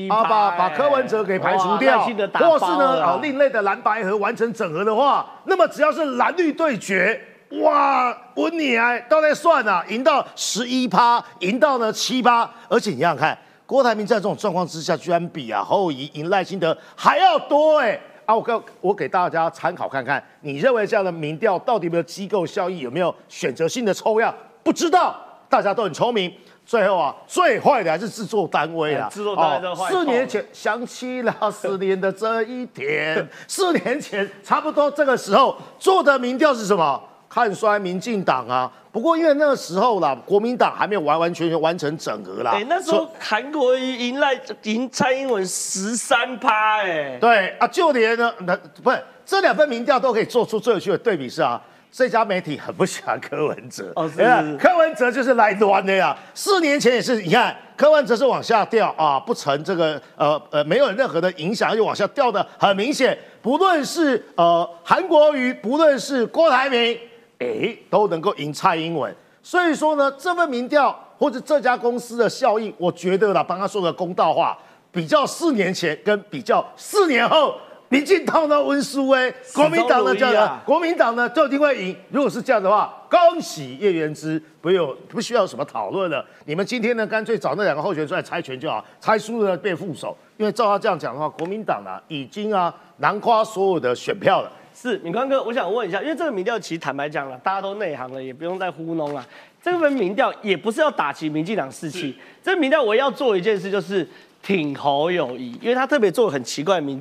啊把把柯文哲给排除掉，或是呢啊另类的蓝白河完成整合的话，那么只要是蓝绿对决，哇，问你啊，都在算啊，赢到十一趴，赢到呢七趴，而且你想想看，郭台铭在这种状况之下，居然比啊侯友谊赢赖清德还要多哎、啊，我给我给大家参考看看，你认为这样的民调到底有没有机构效益，有没有选择性的抽样？不知道，大家都很聪明。最后啊，最坏的还是制作单位啊！哎制作单位真的坏四年前想起了四年的这一天，四年前差不多这个时候做的民调是什么？看衰民进党啊！不过因为那个时候啦，国民党还没有完完全全完成整合啦。哎、那时候韩国瑜赢赖赢蔡英文十三趴，哎，对啊，就连呢，那不是这两份民调都可以做出最有趣的对比是啊，这家媒体很不喜欢柯文哲，哦是你是柯文哲就是来乱的呀。四年前也是，你看柯文哲是往下掉啊，不成这个呃呃没有任何的影响，又往下掉的很明显。不论是呃韩国瑜，不论是郭台铭，哎，都能够赢蔡英文。所以说呢，这份民调或者这家公司的效应，我觉得啦，帮他说个公道话，比较四年前跟比较四年后，民进党的温书威，国民党的这样国民党呢就一定会赢。如果是这样的话，恭喜叶元之，不有不需要什么讨论了。你们今天呢，干脆找那两个候选人出来猜拳就好，猜输了变副手。因为照他这样讲的话，国民党啊已经啊囊括所有的选票了。是敏宽哥，我想问一下，因为这个民调其实坦白讲了，大家都内行了，也不用再糊弄了。这份民调也不是要打击民进党士气，这民调我要做一件事，就是挺侯友谊，因为他特别做很奇怪的名，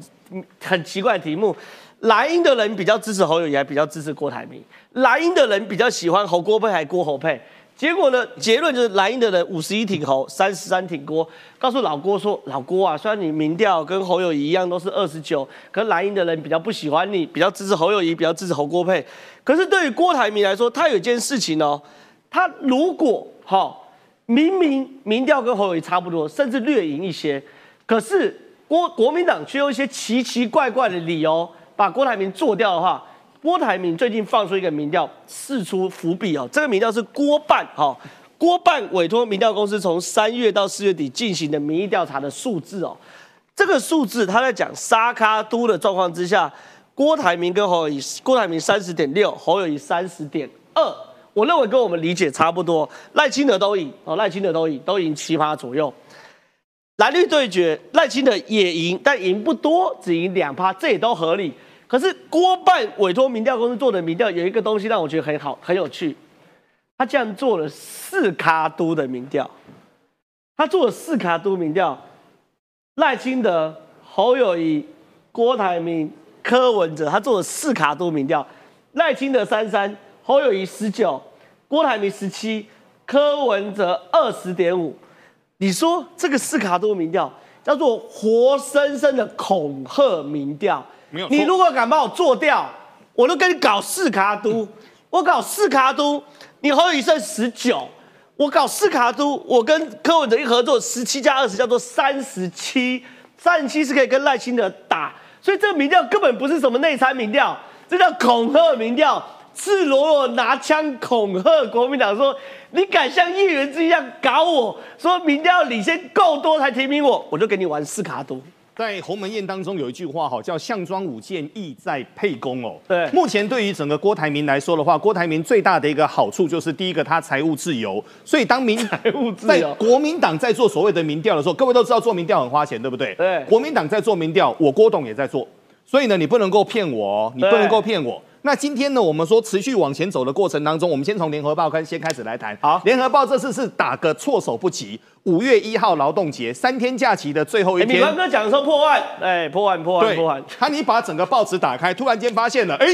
很奇怪的题目。蓝营的人比较支持侯友谊，还比较支持郭台铭；蓝营的人比较喜欢侯郭配，还郭侯配。结果呢？结论就是蓝营的人五十一挺侯，三十三挺郭。告诉老郭说：“老郭啊，虽然你民调跟侯友谊一样都是二十九，可是蓝营的人比较不喜欢你，比较支持侯友谊，比较支持侯郭配。可是对于郭台铭来说，他有一件事情哦，他如果哈、明明民调跟侯友谊差不多，甚至略赢一些，可是郭国民党却用一些奇奇怪怪的理由把郭台铭做掉的话，郭台铭最近放出一个民调，释出伏笔哦。这个民调是郭办哈、郭办委托民调公司从三月到四月底进行的民意调查的数字哦。这个数字他在讲沙卡都的状况之下，郭台铭跟侯友谊，郭台铭三十点六，侯友谊三十点二。我认为跟我们理解差不多，赖清德都赢哦，赖清德都赢，都赢七趴左右。蓝绿对决，赖清德也赢，但赢不多，只赢两趴，这也都合理。可是郭办委托民调公司做的民调有一个东西让我觉得很好，很有趣，他竟然做了四卡都的民调，他做了四卡都民调，赖清德、侯友谊、郭台铭、柯文哲，他做了四卡都民调，赖清德三三，侯友谊十九，郭台铭十七，柯文哲二十点五。你说这个四卡都民调叫做活生生的恐吓民调。没有你如果敢把我做掉，我都跟你搞四卡都，我搞四卡都，你侯友宜剩十九，我搞四卡都，我跟柯文哲一合作，十七加二十叫做三十七，三十七是可以跟赖清德打，所以这个民调根本不是什么内参民调，这叫恐吓民调，赤裸裸拿枪恐吓国民党说，你敢像叶元之一样搞我，说民调领先够多才提名我，我就给你玩四卡都。在鸿门宴当中有一句话哈，叫“项庄舞剑，意在沛公”哦。对目前对于整个郭台铭来说的话，郭台铭最大的一个好处就是，第一个他财务自由，所以当民 财务自在由国民党在做所谓的民调的时候，各位都知道做民调很花钱，对不对？对国民党在做民调，我郭董也在做，所以呢，你不能够骗我哦，你不能够骗我。那今天呢，我们说持续往前走的过程当中，我们先从联合报开先开始来谈。好，联合报这次是打个措手不及，五月一号劳动节三天假期的最后一哎，天。米宽哥讲说破万，哎，破万破万破万，，他你把整个报纸打开，突然间发现了，哎。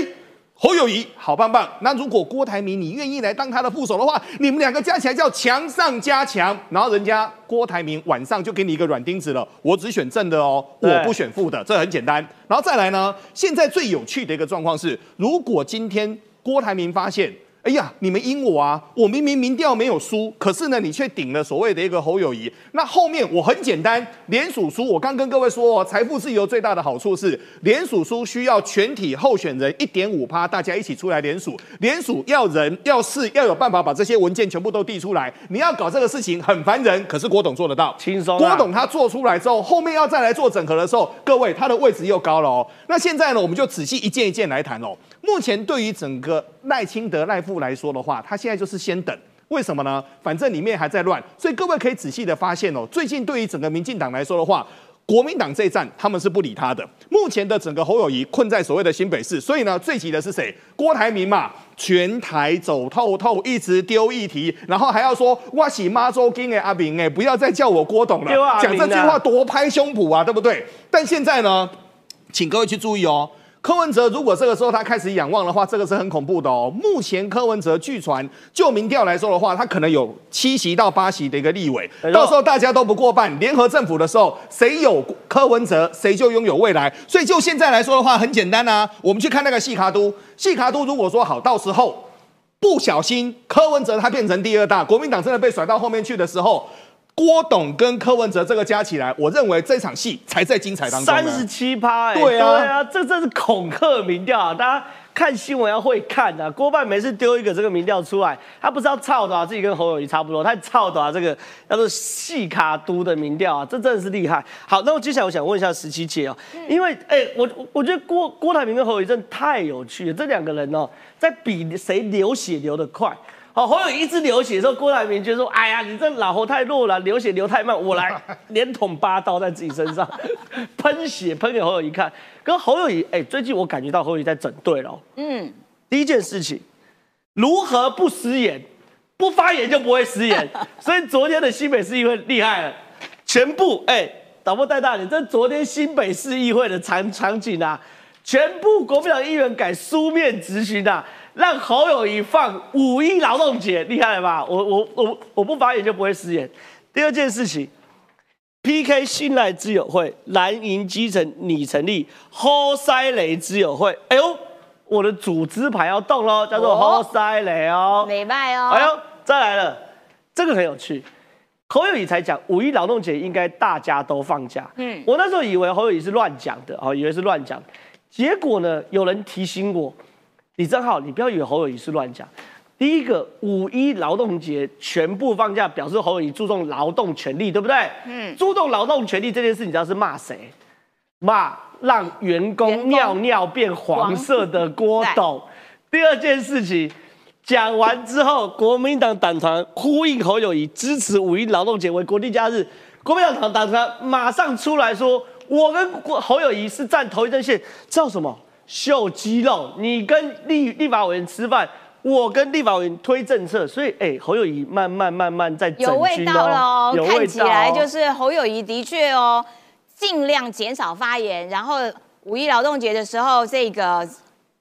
侯友谊好棒棒，那如果郭台铭你愿意来当他的副手的话，你们两个加起来叫强上加强。然后人家郭台铭晚上就给你一个软钉子了，我只选正的哦，我不选负的，这很简单。然后再来呢，现在最有趣的一个状况是，如果今天郭台铭发现。哎呀，你们阴我啊！我明明民调没有输，可是呢，你却顶了所谓的一个侯友谊。那后面我很简单，联署书我刚跟各位说哦，财富自由最大的好处是 联署书需要全体候选人一点五趴，大家一起出来联署。联署要人要事要有办法把这些文件全部都递出来。你要搞这个事情很烦人，可是郭董做得到，轻松啊郭董他做出来之后，后面要再来做整合的时候，各位他的位置又高了哦。那现在呢，我们就仔细一件一件来谈哦。目前对于整个赖清德赖富来说的话，他现在就是先等。为什么呢？反正里面还在乱，所以各位可以仔细的发现哦。最近对于整个民进党来说的话，国民党这一战他们是不理他的。目前的整个侯友谊困在所谓的新北市，所以呢，最急的是谁？郭台铭嘛，全台走透透，一直丢议题，然后还要说哇喜妈周金哎阿炳哎，不要再叫我郭董了讲这句话多拍胸脯啊，对不对？但现在呢，请各位去注意哦。柯文哲如果这个时候他开始仰望的话，这个是很恐怖的哦。目前柯文哲据传就民调来说的话，他可能有七席到八席的一个立委到时候大家都不过半，联合政府的时候，谁有柯文哲，谁就拥有未来。所以就现在来说的话，很简单啊，我们去看那个细卡都，细卡都如果说好，到时候不小心柯文哲他变成第二大，国民党真的被甩到后面去的时候。郭董跟柯文哲这个加起来，我认为这场戏才在精彩当中。三十七趴，哎，对啊对啊，这真是恐吓民调啊！大家看新闻要会看啊。郭办每次丢一个这个民调出来，他不是要操的啊，自己跟侯友谊差不多，他操的啊，这个叫做细卡都的民调啊，这真的是厉害。好，那我接下来我想问一下十七姐哦，因为哎、我我我觉得郭郭台铭跟侯友谊真的太有趣了，这两个人哦，在比谁流血流得快。好，侯友宜一直流血的时候，郭台铭就说：“哎呀，你这老侯太弱了，流血流太慢，我来 连捅八刀在自己身上，喷血喷给侯友一看。”跟侯友宜，哎，最近我感觉到侯友宜在整队了哦。嗯，第一件事情，如何不失言？不发言就不会失言。所以昨天的新北市议会厉害了，全部哎，导播带大你，这昨天新北市议会的场场景啊，全部国民党议员改书面质询啊，让侯友谊放五一劳动节，厉害了吧？我我我我不发言就不会失言。第二件事情。PK 信赖之友会、蓝营基层拟成立侯塞雷之友会，哎呦，我的组织牌要动喽，叫做侯塞雷哦，美拜哦，哎呦，再来了，这个很有趣。侯友谊才讲五一劳动节应该大家都放假，嗯我那时候以为侯友谊是乱讲的，哦，以为是乱讲，结果呢，有人提醒我，李正浩，你不要以为侯友谊是乱讲。第一个五一劳动节全部放假，表示侯友谊注重劳动权利，对不对？嗯注重劳动权利这件事，你知道是骂谁？骂让员工尿尿变黄色的郭董。第二件事情讲完之后，国民党党团呼应侯友谊支持五一劳动节为国定假日，国民党党党团马上出来说，我跟侯友谊是站同一阵线，叫什么？秀肌肉，你跟立立法委员吃饭，我跟立法委员推政策，所以哎、侯友谊慢慢慢慢在整有味道了哦，有味道哦看起来就是侯友谊的确哦，尽量减少发言，然后五一劳动节的时候，这个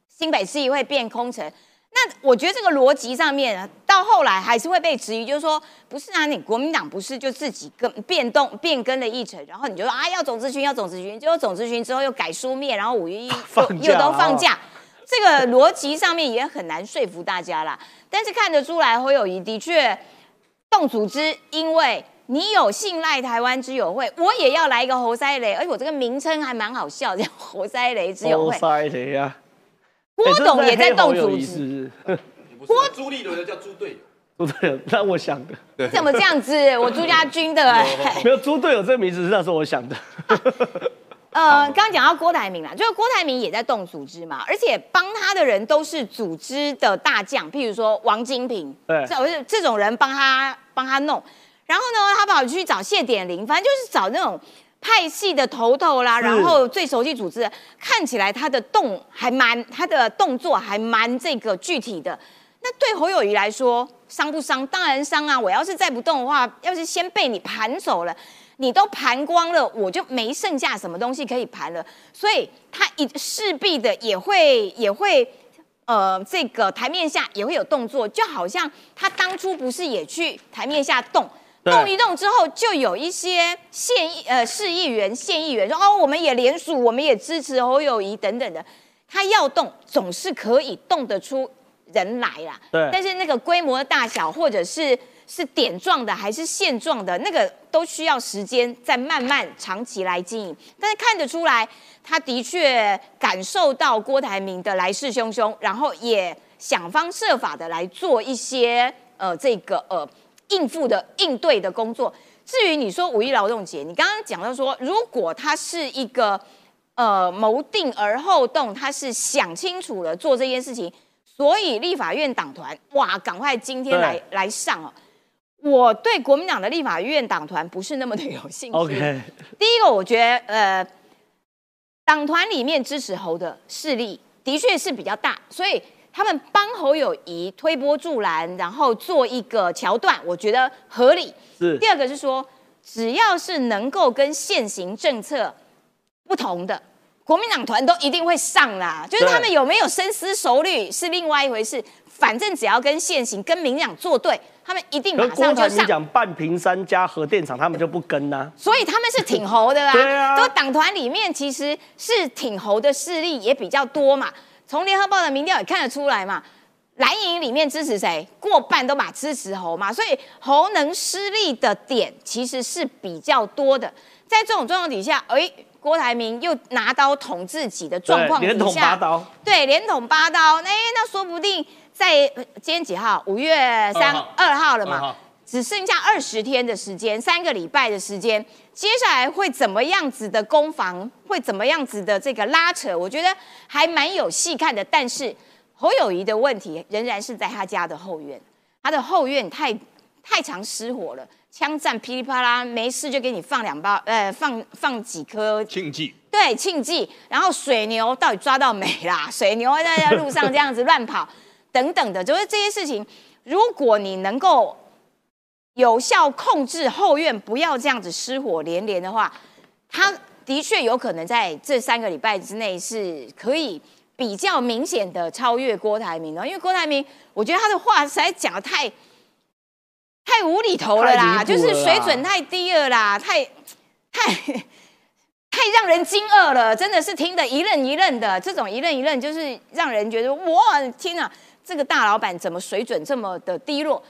新北市议会变空城。那我觉得这个逻辑上面，到后来还是会被质疑，就是说，不是啊，你国民党不是就自己跟变动变更了议程，然后你就说啊要总咨询要总咨询，结果总咨询之后又改书面，然后五月一又 又都放假，这个逻辑上面也很难说服大家啦。但是看得出来，侯友谊的确动组织，因为你有信赖台湾之友会，我也要来一个侯塞雷，而且我这个名称还蛮好笑，叫侯塞雷之友会。侯塞雷啊！郭董也在动组织，郭朱立伦的叫猪队友，猪队友，那我想的。你怎么这样子？我朱家军的 哎，没有猪队友这个名字是那时候我想的。呃，刚刚讲到郭台铭啦，就是郭台铭也在动组织嘛，而且帮他的人都是组织的大将，譬如说王金平，对，这这种人帮他帮他弄，然后呢，他跑去找谢点玲，反正就是找那种。派系的头头啦，然后最熟悉组织，看起来他的动还蛮，他的动作还蛮这个具体的。那对侯友谊来说，伤不伤？当然伤啊！我要是再不动的话，要是先被你盘走了，你都盘光了，我就没剩下什么东西可以盘了。所以他一势必的也会 也会，呃，这个台面下也会有动作，就好像他当初不是也去台面下动。动一动之后，就有一些县议呃市议员、县议员说：“哦，我们也联署，我们也支持侯友谊等等的。”他要动，总是可以动得出人来啦。对。但是那个规模的大小，或者是是点状的还是线状的，那个都需要时间再慢慢长期来经营。但是看得出来，他的确感受到郭台铭的来势汹汹，然后也想方设法的来做一些呃这个呃。应付的应对的工作。至于你说五一劳动节，你刚刚讲到说，如果他是一个呃谋定而后动，他是想清楚了做这件事情，所以立法院党团哇，赶快今天来来上哦。我对国民党的立法院党团不是那么的有兴趣。OK，第一个我觉得呃，党团里面支持侯的势力的确是比较大，所以。他们帮侯友谊推波助澜，然后做一个桥段，我觉得合理。是第二个是说，只要是能够跟现行政策不同的，国民党团都一定会上啦。就是他们有没有深思熟虑是另外一回事，反正只要跟现行、跟民党作对，他们一定马上就上。你讲半屏山加核电厂，他们就不跟呐。所以他们是挺侯的啦。对啊，都党团里面其实是挺侯的势力也比较多嘛。从联合报的民调也看得出来嘛，蓝营里面支持谁，过半都把支持侯嘛，所以侯能失利的点其实是比较多的。在这种状况底下，哎，郭台铭又拿刀捅自己的状况底下，连捅八刀，对，连捅八刀，哎，那说不定在今天几号？五月三二号了嘛。只剩下二十天的时间，三个礼拜的时间，接下来会怎么样子的攻防，会怎么样子的这个拉扯，我觉得还蛮有戏看的。但是侯友谊的问题仍然是在他家的后院，他的后院太太常失火了，枪战噼里啪啦，没事就给你放两包，呃，放放几颗庆忌，对庆忌，然后水牛到底抓到没啦？水牛在路上这样子乱跑，等等的，就是这些事情，如果你能够。有效控制后院，不要这样子失火连连的话，他的确有可能在这三个礼拜之内是可以比较明显的超越郭台铭的。因为郭台铭，我觉得他的话实在讲的太太无厘头了啦，就是水准太低了啦，太太太让人惊愕了，真的是听得一愣一愣的。这种一愣一愣，就是让人觉得哇，天啊，这个大老板怎么水准这么的低落？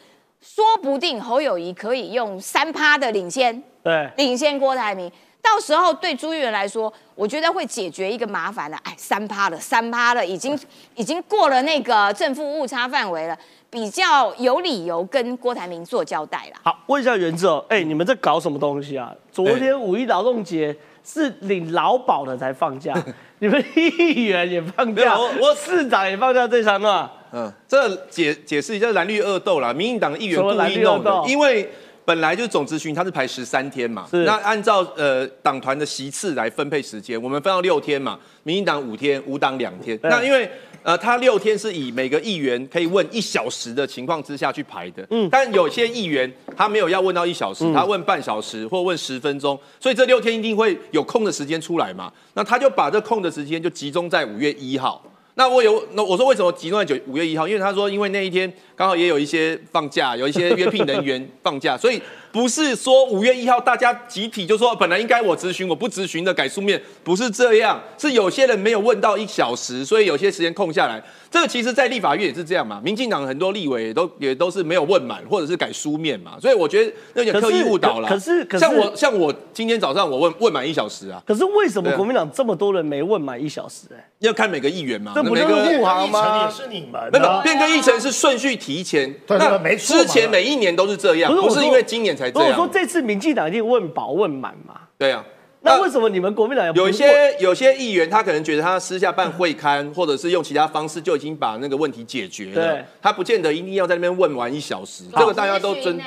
说不定侯友谊可以用三趴的领先，对，领先郭台铭，到时候对朱议员来说，我觉得会解决一个麻烦了。哎，三趴了，三趴了，已经已经过了那个正负误差范围了，比较有理由跟郭台铭做交代了。好，问一下袁志哦，哎，你们在搞什么东西啊？昨天五一劳动节是领劳保的才放假，你们议员也放假，我市长也放假，这场啊？嗯，这解解释一下蓝绿恶斗啦，民进党议员故意弄的，因为本来就是总咨询，他是排十三天嘛，那按照呃党团的席次来分配时间，我们分到六天嘛，民进党五天，五党两天，那因为呃他六天是以每个议员可以问一小时的情况之下去排的，嗯，但有些议员他没有要问到一小时，他问半小时或问十分钟，所以这六天一定会有空的时间出来嘛，那他就把这空的时间就集中在五月一号。那我有那我说为什么集中在九五月一号？因为他说因为那一天刚好也有一些放假，有一些约聘人员放假，所以不是说五月一号大家集体就说本来应该我咨询，我不咨询的改书面，不是这样，是有些人没有问到一小时，所以有些时间空下来。这个其实，在立法院也是这样嘛，民进党很多立委也都也都是没有问满，或者是改书面嘛，所以我觉得有点刻意误导了。可是可是像我像我今天早上我问问满一小时啊，可是为什么国民党这么多人没问满一小时？哎，要看每个议员嘛，这不就是每个护航吗也是你们没有啊变更议程是顺序提前，对那没错之前每一年都是这样，不是因为今年才这样。不是我说这次民进党一定问饱问满嘛？对啊，那为什么你们国民党有一些有些议员他可能觉得他私下办会刊，或者是用其他方式就已经把那个问题解决了，他不见得一定要在那边问完一小时，好这个大家都尊。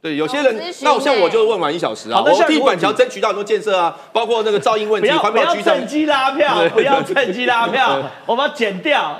对，有些人那我像我欸就问完一小时啊，我替板桥争取到很多建设啊，包括那个噪音问题、环保局长趁机拉票，不要趁机拉票，我们要剪掉。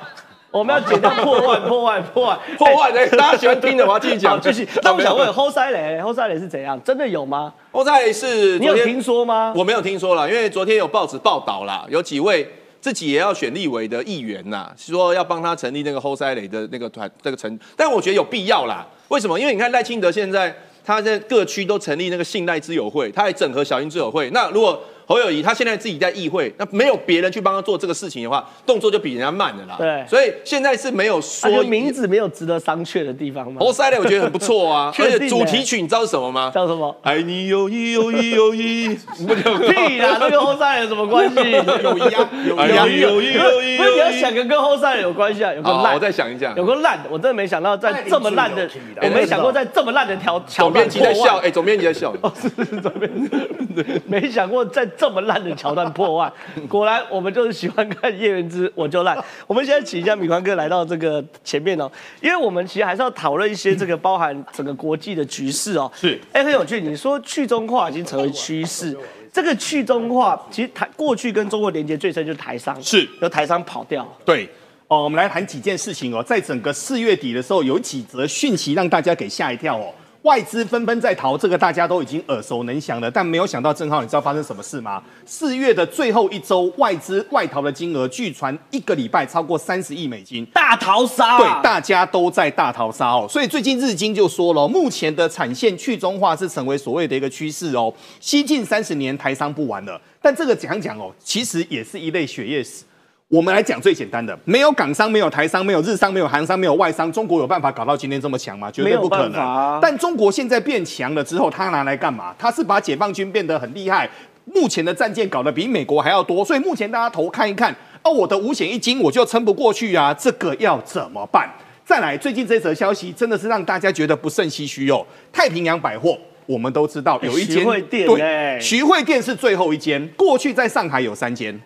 我们要剪掉破万破万破万 破万哎大家喜欢听的我要继续讲 好继续。那我想问，后塞雷后塞雷是怎样？真的有吗？欧在是昨天你有听说吗？我没有听说了，因为昨天有报纸报道啦，有几位自己也要选立委的议员呐，说要帮他成立那个后塞雷的那个团这个成，但我觉得有必要啦。为什么？因为你看赖清德现在他在各区都成立那个信赖之友会，他还整合小英之友会。那如果侯友谊他现在自己在议会，那没有别人去帮他做这个事情的话，动作就比人家慢的啦。对所以现在是没有说名字没有值得商榷的地方吗？侯塞雷，我觉得很不错啊，确而定且主题欸曲你知道是什么吗？叫什么？爱你有意有意有意，屁啦，这跟后塞人有什么关系？友谊啊友谊友谊友谊不是你要想个跟后塞人有关系啊，有个烂，我再想一下有个烂的，我真的没想到在这么烂的，我没想过在这么烂的条桥总编辑在笑，哎，总编辑在笑。没想过在这么烂的桥段破万，果然我们就是喜欢看叶元之我就烂。我们现在请一下米宽哥来到这个前面哦，因为我们其实还是要讨论一些这个包含整个国际的局势哦。是，哎，很有趣，你说去中化已经成为趋势，这个去中化其实台过去跟中国连接最深就是台商，是由台商跑掉。对。哦，我们来谈几件事情哦。在整个四月底的时候，有几则讯息让大家给吓一跳哦。外资纷纷在逃，这个大家都已经耳熟能详了。但没有想到，郑浩，你知道发生什么事吗？四月的最后一周，外资外逃的金额，据传一个礼拜超过三十亿美金，大逃杀、啊。对，大家都在大逃杀哦。所以最近日经就说了，目前的产线去中化是成为所谓的一个趋势哦。西进三十年，台商不玩了。但这个讲讲哦，其实也是一类血液史。我们来讲最简单的，没有港商，没有台商，没有日商，没有韩商，没有外商，中国有办法搞到今天这么强吗？绝对不可能。但中国现在变强了之后，他拿来干嘛？他是把解放军变得很厉害，目前的战舰搞得比美国还要多，所以目前大家头看一看，哦，我的五险一金我就撑不过去啊，这个要怎么办？再来，最近这则消息真的是让大家觉得不胜唏嘘哦。太平洋百货，我们都知道有一间徐汇店徐汇店是最后一间，过去在上海有三间。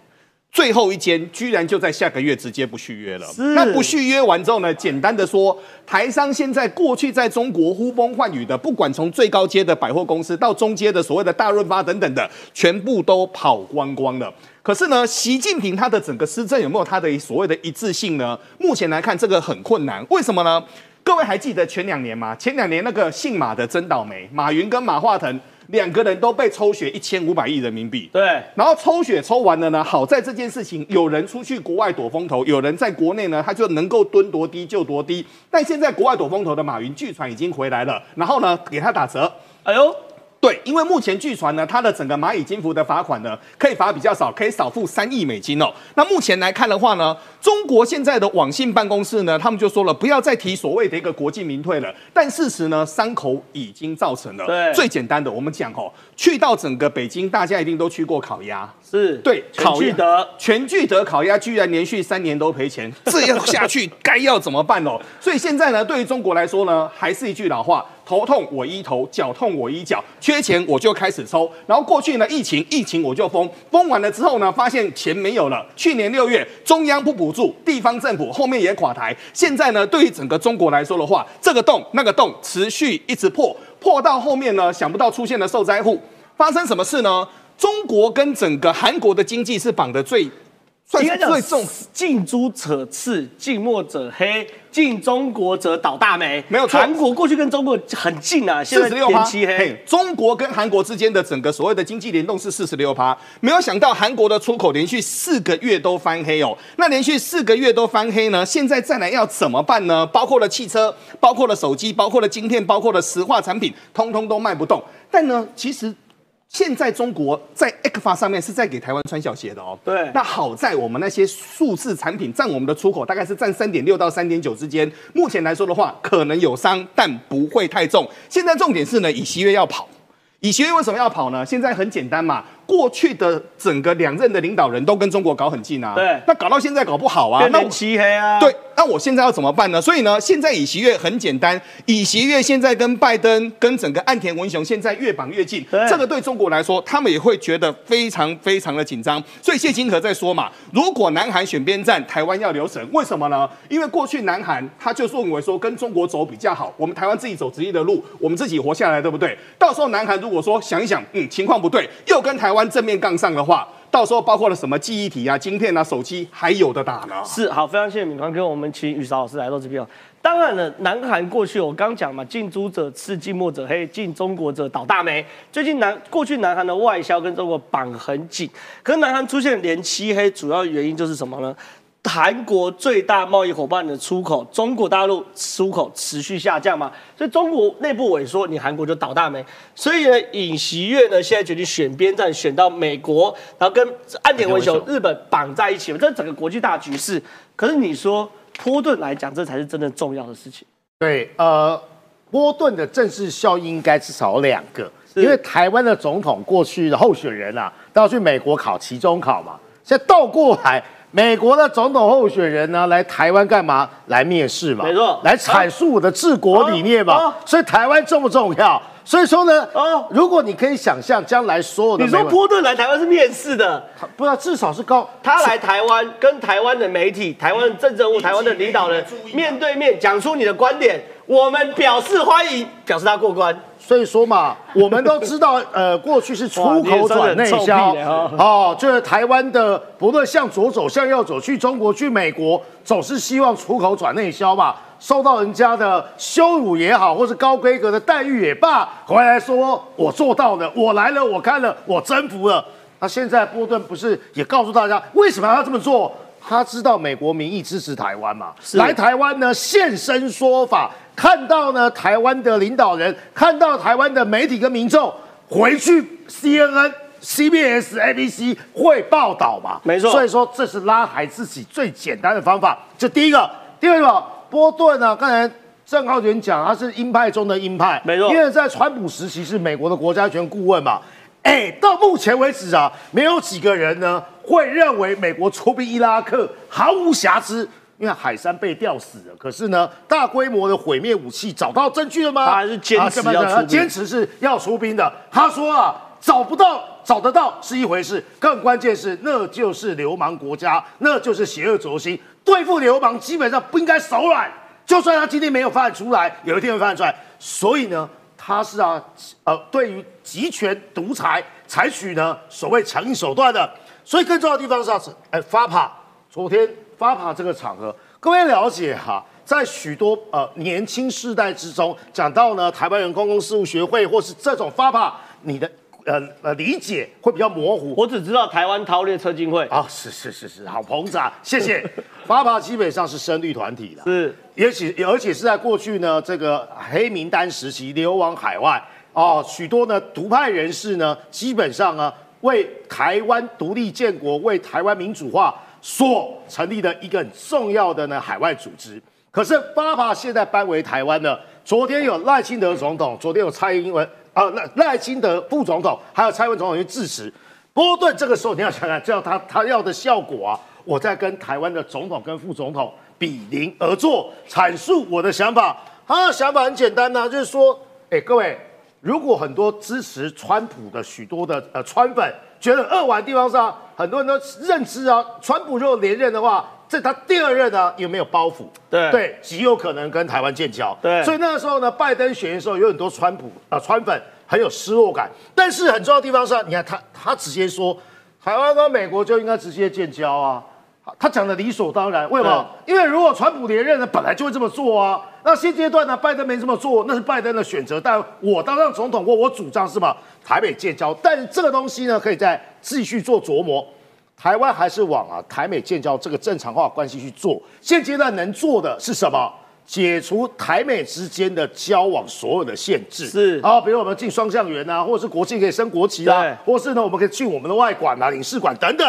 最后一间居然就在下个月直接不续约了。那不续约完之后呢？简单的说，台商现在过去在中国呼风唤雨的，不管从最高阶的百货公司到中阶的所谓的大润发等等的，全部都跑光光了。可是呢，习近平他的整个施政有没有他的所谓的一致性呢？目前来看，这个很困难。为什么呢？各位还记得前两年吗？前两年那个姓马的真倒霉，马云跟马化腾。两个人都被抽血一千五百亿人民币，对，然后抽血抽完了呢，好在这件事情有人出去国外躲风头，有人在国内呢，他就能够蹲多低就多低。但现在国外躲风头的马云据传已经回来了，然后呢给他打折，哎呦。对，因为目前据传呢，它的整个蚂蚁金服的罚款呢，可以罚比较少，可以少付三亿美金哦。那目前来看的话呢，中国现在的网信办公室呢，他们就说了，不要再提所谓的一个国进民退了。但事实呢，伤口已经造成了。对最简单的，我们讲哦，去到整个北京，大家一定都去过烤鸭，是对，全烤聚德，全聚德烤鸭居然连续三年都赔钱，这样下去该要怎么办哦？所以现在呢，对于中国来说呢，还是一句老话。头痛我医头，脚痛我医脚，缺钱我就开始抽。然后过去呢，疫情疫情我就封，封完了之后呢，发现钱没有了。去年六月，中央不补助，地方政府后面也垮台。现在呢，对于整个中国来说的话，这个洞那个洞持续一直破，破到后面呢，想不到出现了受灾户。发生什么事呢？中国跟整个韩国的经济是绑得最。算应该讲是最重近朱者赤，近墨者黑，近中国者倒大霉。没有错韩国过去跟中国很近啊，现在四十六趴，连漆黑。嘿，中国跟韩国之间的整个所谓的经济联动是四十六趴，没有想到韩国的出口连续四个月都翻黑哦。那连续四个月都翻黑呢，现在再来要怎么办呢？包括了汽车，包括了手机，包括了晶片，包括了石化产品，通通都卖不动。但呢，其实。现在中国在 ECFA 上面是在给台湾穿小鞋的哦。对那好在我们那些数字产品占我们的出口大概是占三点六到三点九之间。目前来说的话，可能有伤，但不会太重。现在重点是呢，以西月要跑。以西月为什么要跑呢？现在很简单嘛，过去的整个两任的领导人都跟中国搞很近啊。对那搞到现在搞不好啊，那我变连漆黑啊。对，那我现在要怎么办呢？所以呢，现在以席月很简单，以席月现在跟拜登、跟整个岸田文雄现在越绑越近，这个对中国来说，他们也会觉得非常非常的紧张。所以谢金河在说嘛，如果南韩选边站，台湾要留神，为什么呢？因为过去南韩他就认为说跟中国走比较好，我们台湾自己走直立的路，我们自己活下来，对不对？到时候南韩如果说想一想，嗯，情况不对，又跟台湾正面杠上的话。到时候包括了什么记忆体啊、晶片啊、手机，还有的打呢。是好，非常谢谢敏康哥，我们请雨韶老师来到这边哦。当然了，南韩过去我刚讲嘛，近朱者赤，近墨者黑，近中国者倒大霉。最近南过去南韩的外销跟中国绑很紧，可是南韩出现连漆黑，主要原因就是什么呢？韩国最大贸易伙伴的出口，中国大陆出口持续下降嘛，所以中国内部萎缩，你韩国就倒大霉。所以呢，尹锡悦呢现在决定选边站，选到美国，然后跟岸田文雄、日本绑在一起，这是整个国际大局势。可是你说波顿来讲，这才是真的重要的事情。对，呃，波顿的政治效应应该至少有两个，因为台湾的总统过去的候选人啊，都要去美国考期中考嘛，现在倒过来。美国的总统候选人呢，来台湾干嘛？来面试嘛，没错。来阐述我的治国理念嘛。啊啊。所以台湾重不重要？所以说呢，如果你可以想象将来所有的你说波顿来台湾是面试的，不知道至少是高，他来台湾跟台湾的媒体、台湾的政治人物、台湾的领导人面对面讲出你的观点，我们表示欢迎，表示他过关。所以说嘛，我们都知道，呃，过去是出口转内销哦，就是台湾的不论向左走、向右走，去中国、去美国，总是希望出口转内销嘛。受到人家的羞辱也好，或是高规格的待遇也罢，回来说我做到了，我来了，我看了，我征服了。那现在波顿不是也告诉大家为什么要这么做？他知道美国民意支持台湾嘛，来台湾呢现身说法，看到呢台湾的领导人，看到台湾的媒体跟民众，回去 CNN、CBS、ABC 会报道嘛，没错所以说这是拉抬自己最简单的方法。这第一个，第二个，波顿呢，刚才郑浩源讲他是鹰派中的鹰派，没错因为在川普时期是美国的国家安全顾问嘛。哎，到目前为止啊，没有几个人呢会认为美国出兵伊拉克毫无瑕疵，因为海山被吊死了。可是呢，大规模的毁灭武器找到证据了吗？他还是坚持啊要出兵坚持是要出兵的。他说啊，找不到找得到是一回事，更关键是那就是流氓国家，那就是邪恶轴心。对付流氓基本上不应该手软，就算他今天没有发展出来，有一天会发展出来。所以呢，他是啊，呃，对于集权独裁采取呢所谓强硬手段的。所以更重要的地方是啊，哎，发帕，昨天发帕这个场合，各位了解哈、在许多呃年轻世代之中，讲到呢台湾人公共事务学会或是这种发帕，你的呃呃理解会比较模糊。我只知道台湾韬略车进会啊，是是是是，好膨胀，谢谢。发帕基本上是深绿团体的，是，而且而且是在过去呢这个黑名单时期流亡海外哦，许多呢独派人士呢，基本上呢为台湾独立建国、为台湾民主化所成立的一个很重要的呢海外组织。可是发帕现在搬回台湾呢，昨天有赖清德总统，昨天有蔡英文啊，赖赖清德副总统，还有蔡文总统去致辞。波顿这个时候你要想想，这样他他要的效果啊，我在跟台湾的总统跟副总统比邻而坐，阐述我的想法。他的想法很简单呐、就是说，哎，各位，如果很多支持川普的许多的呃川粉觉得二丸地方上很多人都认知啊，川普如果连任的话，这他第二任呢有没有包袱？对对，极有可能跟台湾建交。对所以那个时候呢，拜登选的时候有很多川普啊、呃川粉很有失落感。但是很重要的地方是啊，你看他他直接说，台湾跟美国就应该直接建交啊。他讲的理所当然，为什么？因为如果川普连任呢，本来就会这么做啊。那现阶段呢，拜登没这么做，那是拜登的选择。但我当上总统过，我主张是什么？台北建交。但是这个东西呢，可以再继续做琢磨。台湾还是往啊台美建交这个正常化关系去做。现阶段能做的是什么？解除台美之间的交往所有的限制。是啊，比如我们进双向园啊，或者是国庆可以升国旗啊，或是呢我们可以去我们的外馆啊、领事馆等等。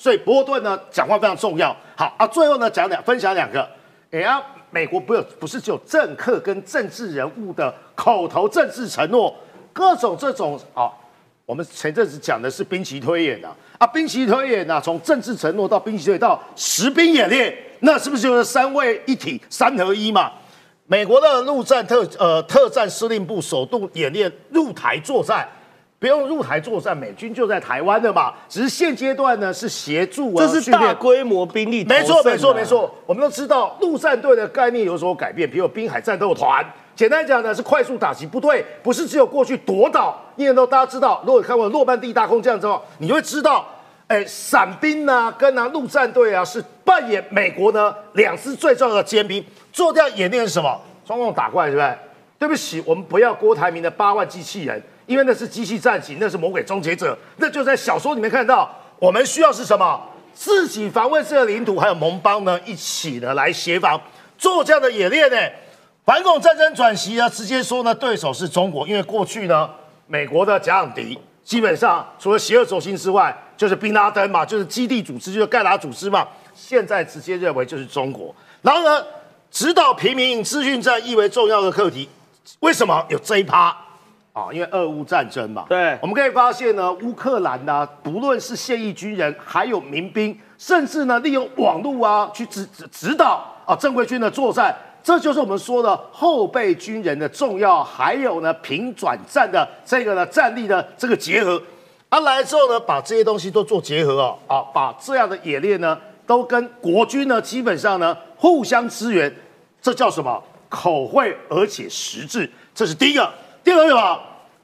所以波顿呢讲话非常重要。好啊，最后呢讲两分享两个。哎呀，美国不有不是只有政客跟政治人物的口头政治承诺，各种这种啊，我们前阵子讲的是兵棋推演啊，啊兵棋推演呐，从政治承诺到兵棋推演到实兵演练，那是不是就是三位一体三合一嘛？美国的陆战特呃特战司令部首度演练入台作战。不用入台作战，美军就在台湾的嘛。只是现阶段呢是协助啊，这是大规模兵力。没错，没错，没错。我们都知道陆战队的概念有所改变，比如滨海战斗团。简单讲呢是快速打击部队，不是只有过去夺岛。因为都大家知道，如果看过诺曼底大空降之后，你就会知道，哎，伞兵呢跟啊陆战队啊是扮演美国呢两支最重要的尖兵。做掉演练是什么？中共打过来，对不对？对不起，我们不要郭台铭的八万机器人。因为那是机器战警，那是魔鬼终结者，那就在小说里面看到。我们需要是什么？自己防卫这个领土，还有盟邦呢，一起的来协防做这样的演练呢。反恐战争转型呢，直接说呢，对手是中国，因为过去呢，美国的假想敌基本上除了邪恶轴心之外，就是宾拉登嘛，就是基地组织，就是盖达组织嘛。现在直接认为就是中国。然后呢，指导平民资讯战亦为重要的课题。为什么有这一趴？啊，因为俄乌战争嘛，对，我们可以发现呢，乌克兰呢，不论是现役军人，还有民兵，甚至呢，利用网络啊，去指指指导啊正规军的作战，这就是我们说的后备军人的重要，还有呢，平转战的这个呢战力的这个结合，啊来之后呢，把这些东西都做结合哦，啊，把这样的演练呢，都跟国军呢，基本上呢互相支援，这叫什么？口惠而且实质，这是第一个。第二个什么？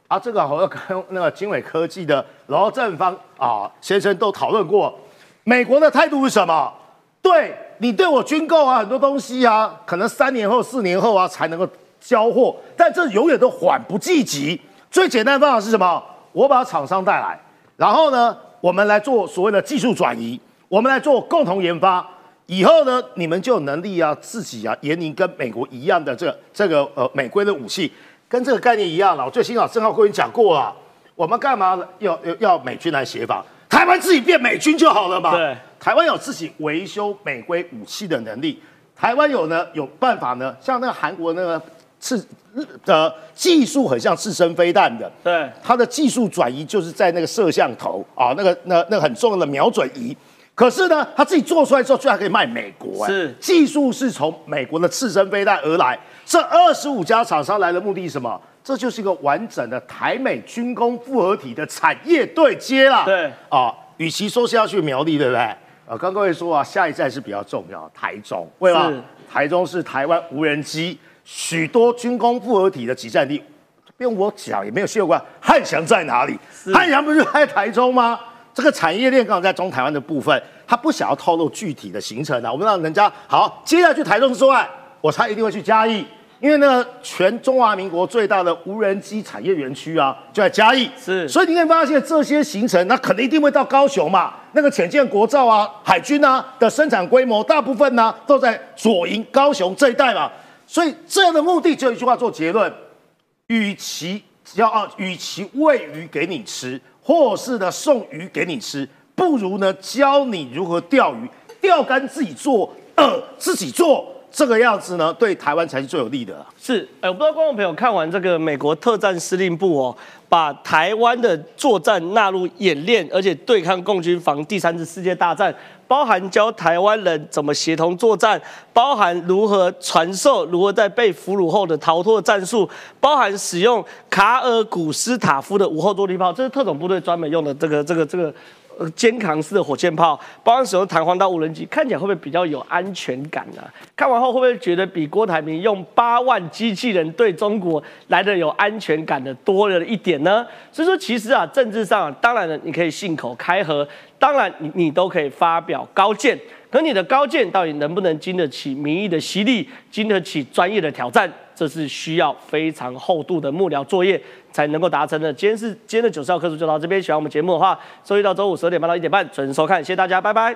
啊，这个我要跟那个经纬科技的罗正方啊先生都讨论过，美国的态度是什么？对你对我军购啊，很多东西啊，可能三年后、四年后啊才能够交货，但这永远都缓不济急。最简单的方法是什么？我把厂商带来，然后呢，我们来做所谓的技术转移，我们来做共同研发，以后呢，你们就有能力啊，自己啊研拟跟美国一样的这这个呃美规的武器。跟这个概念一样了，我最新啊，郑浩跟你讲过啊，我们干嘛要要要美军来协防？台湾自己变美军就好了嘛。对，台湾有自己维修美规武器的能力，台湾有呢有办法呢，像那个韩国那个刺的技术很像刺身飞弹的，对，它的技术转移就是在那个摄像头啊，那个那那很重要的瞄准仪。可是呢，他自己做出来之后，居然可以卖美国，是技术是从美国的刺身飞弹而来。这二十五家厂商来的目的是什么？这就是一个完整的台美军工复合体的产业对接啦。对啊，与其说是要去苗栗，对不对？啊，刚各位说啊，下一站是比较重要，台中，为什么？台中是台湾无人机许多军工复合体的集散地。不用我讲，也没有秀过。汉翔在哪里？汉翔不是在台中吗？这个产业链刚好在中台湾的部分，他不想要透露具体的行程啊。我们让人家好，接下来去台中之外，我猜一定会去嘉义。因为呢，全中华民国最大的无人机产业园区啊，就在嘉义。是，所以你可以发现这些行程，那肯定一定会到高雄嘛。那个潜舰国造啊，海军啊的生产规模，大部分呢都在左营、高雄这一带嘛。所以这样的目的，只有一句话做结论：与其要啊，与其喂鱼给你吃，或是呢送鱼给你吃，不如呢教你如何钓鱼，钓竿自己做，呃，自己做。这个样子呢，对台湾才是最有利的。是，哎，我不知道观众朋友看完这个美国特战司令部哦，把台湾的作战纳入演练，而且对抗共军防第三次世界大战，包含教台湾人怎么协同作战，包含如何传授如何在被俘虏后的逃脱战术，包含使用卡尔古斯塔夫的无后坐力炮，这是特种部队专门用的这个这个这个。肩扛式的火箭炮，包含使用弹簧刀无人机，看起来会不会比较有安全感呢？看完后会不会觉得比郭台铭用八万机器人对中国来的有安全感的多了一点呢？所以说，其实啊，政治上当然了，你可以信口开河，当然你你都可以发表高见。可你的高见到底能不能经得起民意的洗礼，经得起专业的挑战？这是需要非常厚度的幕僚作业才能够达成的。今天是今天的九十号课数就到这边，喜欢我们节目的话，周一到周五十二点半到一点半准时收看，谢谢大家，拜拜。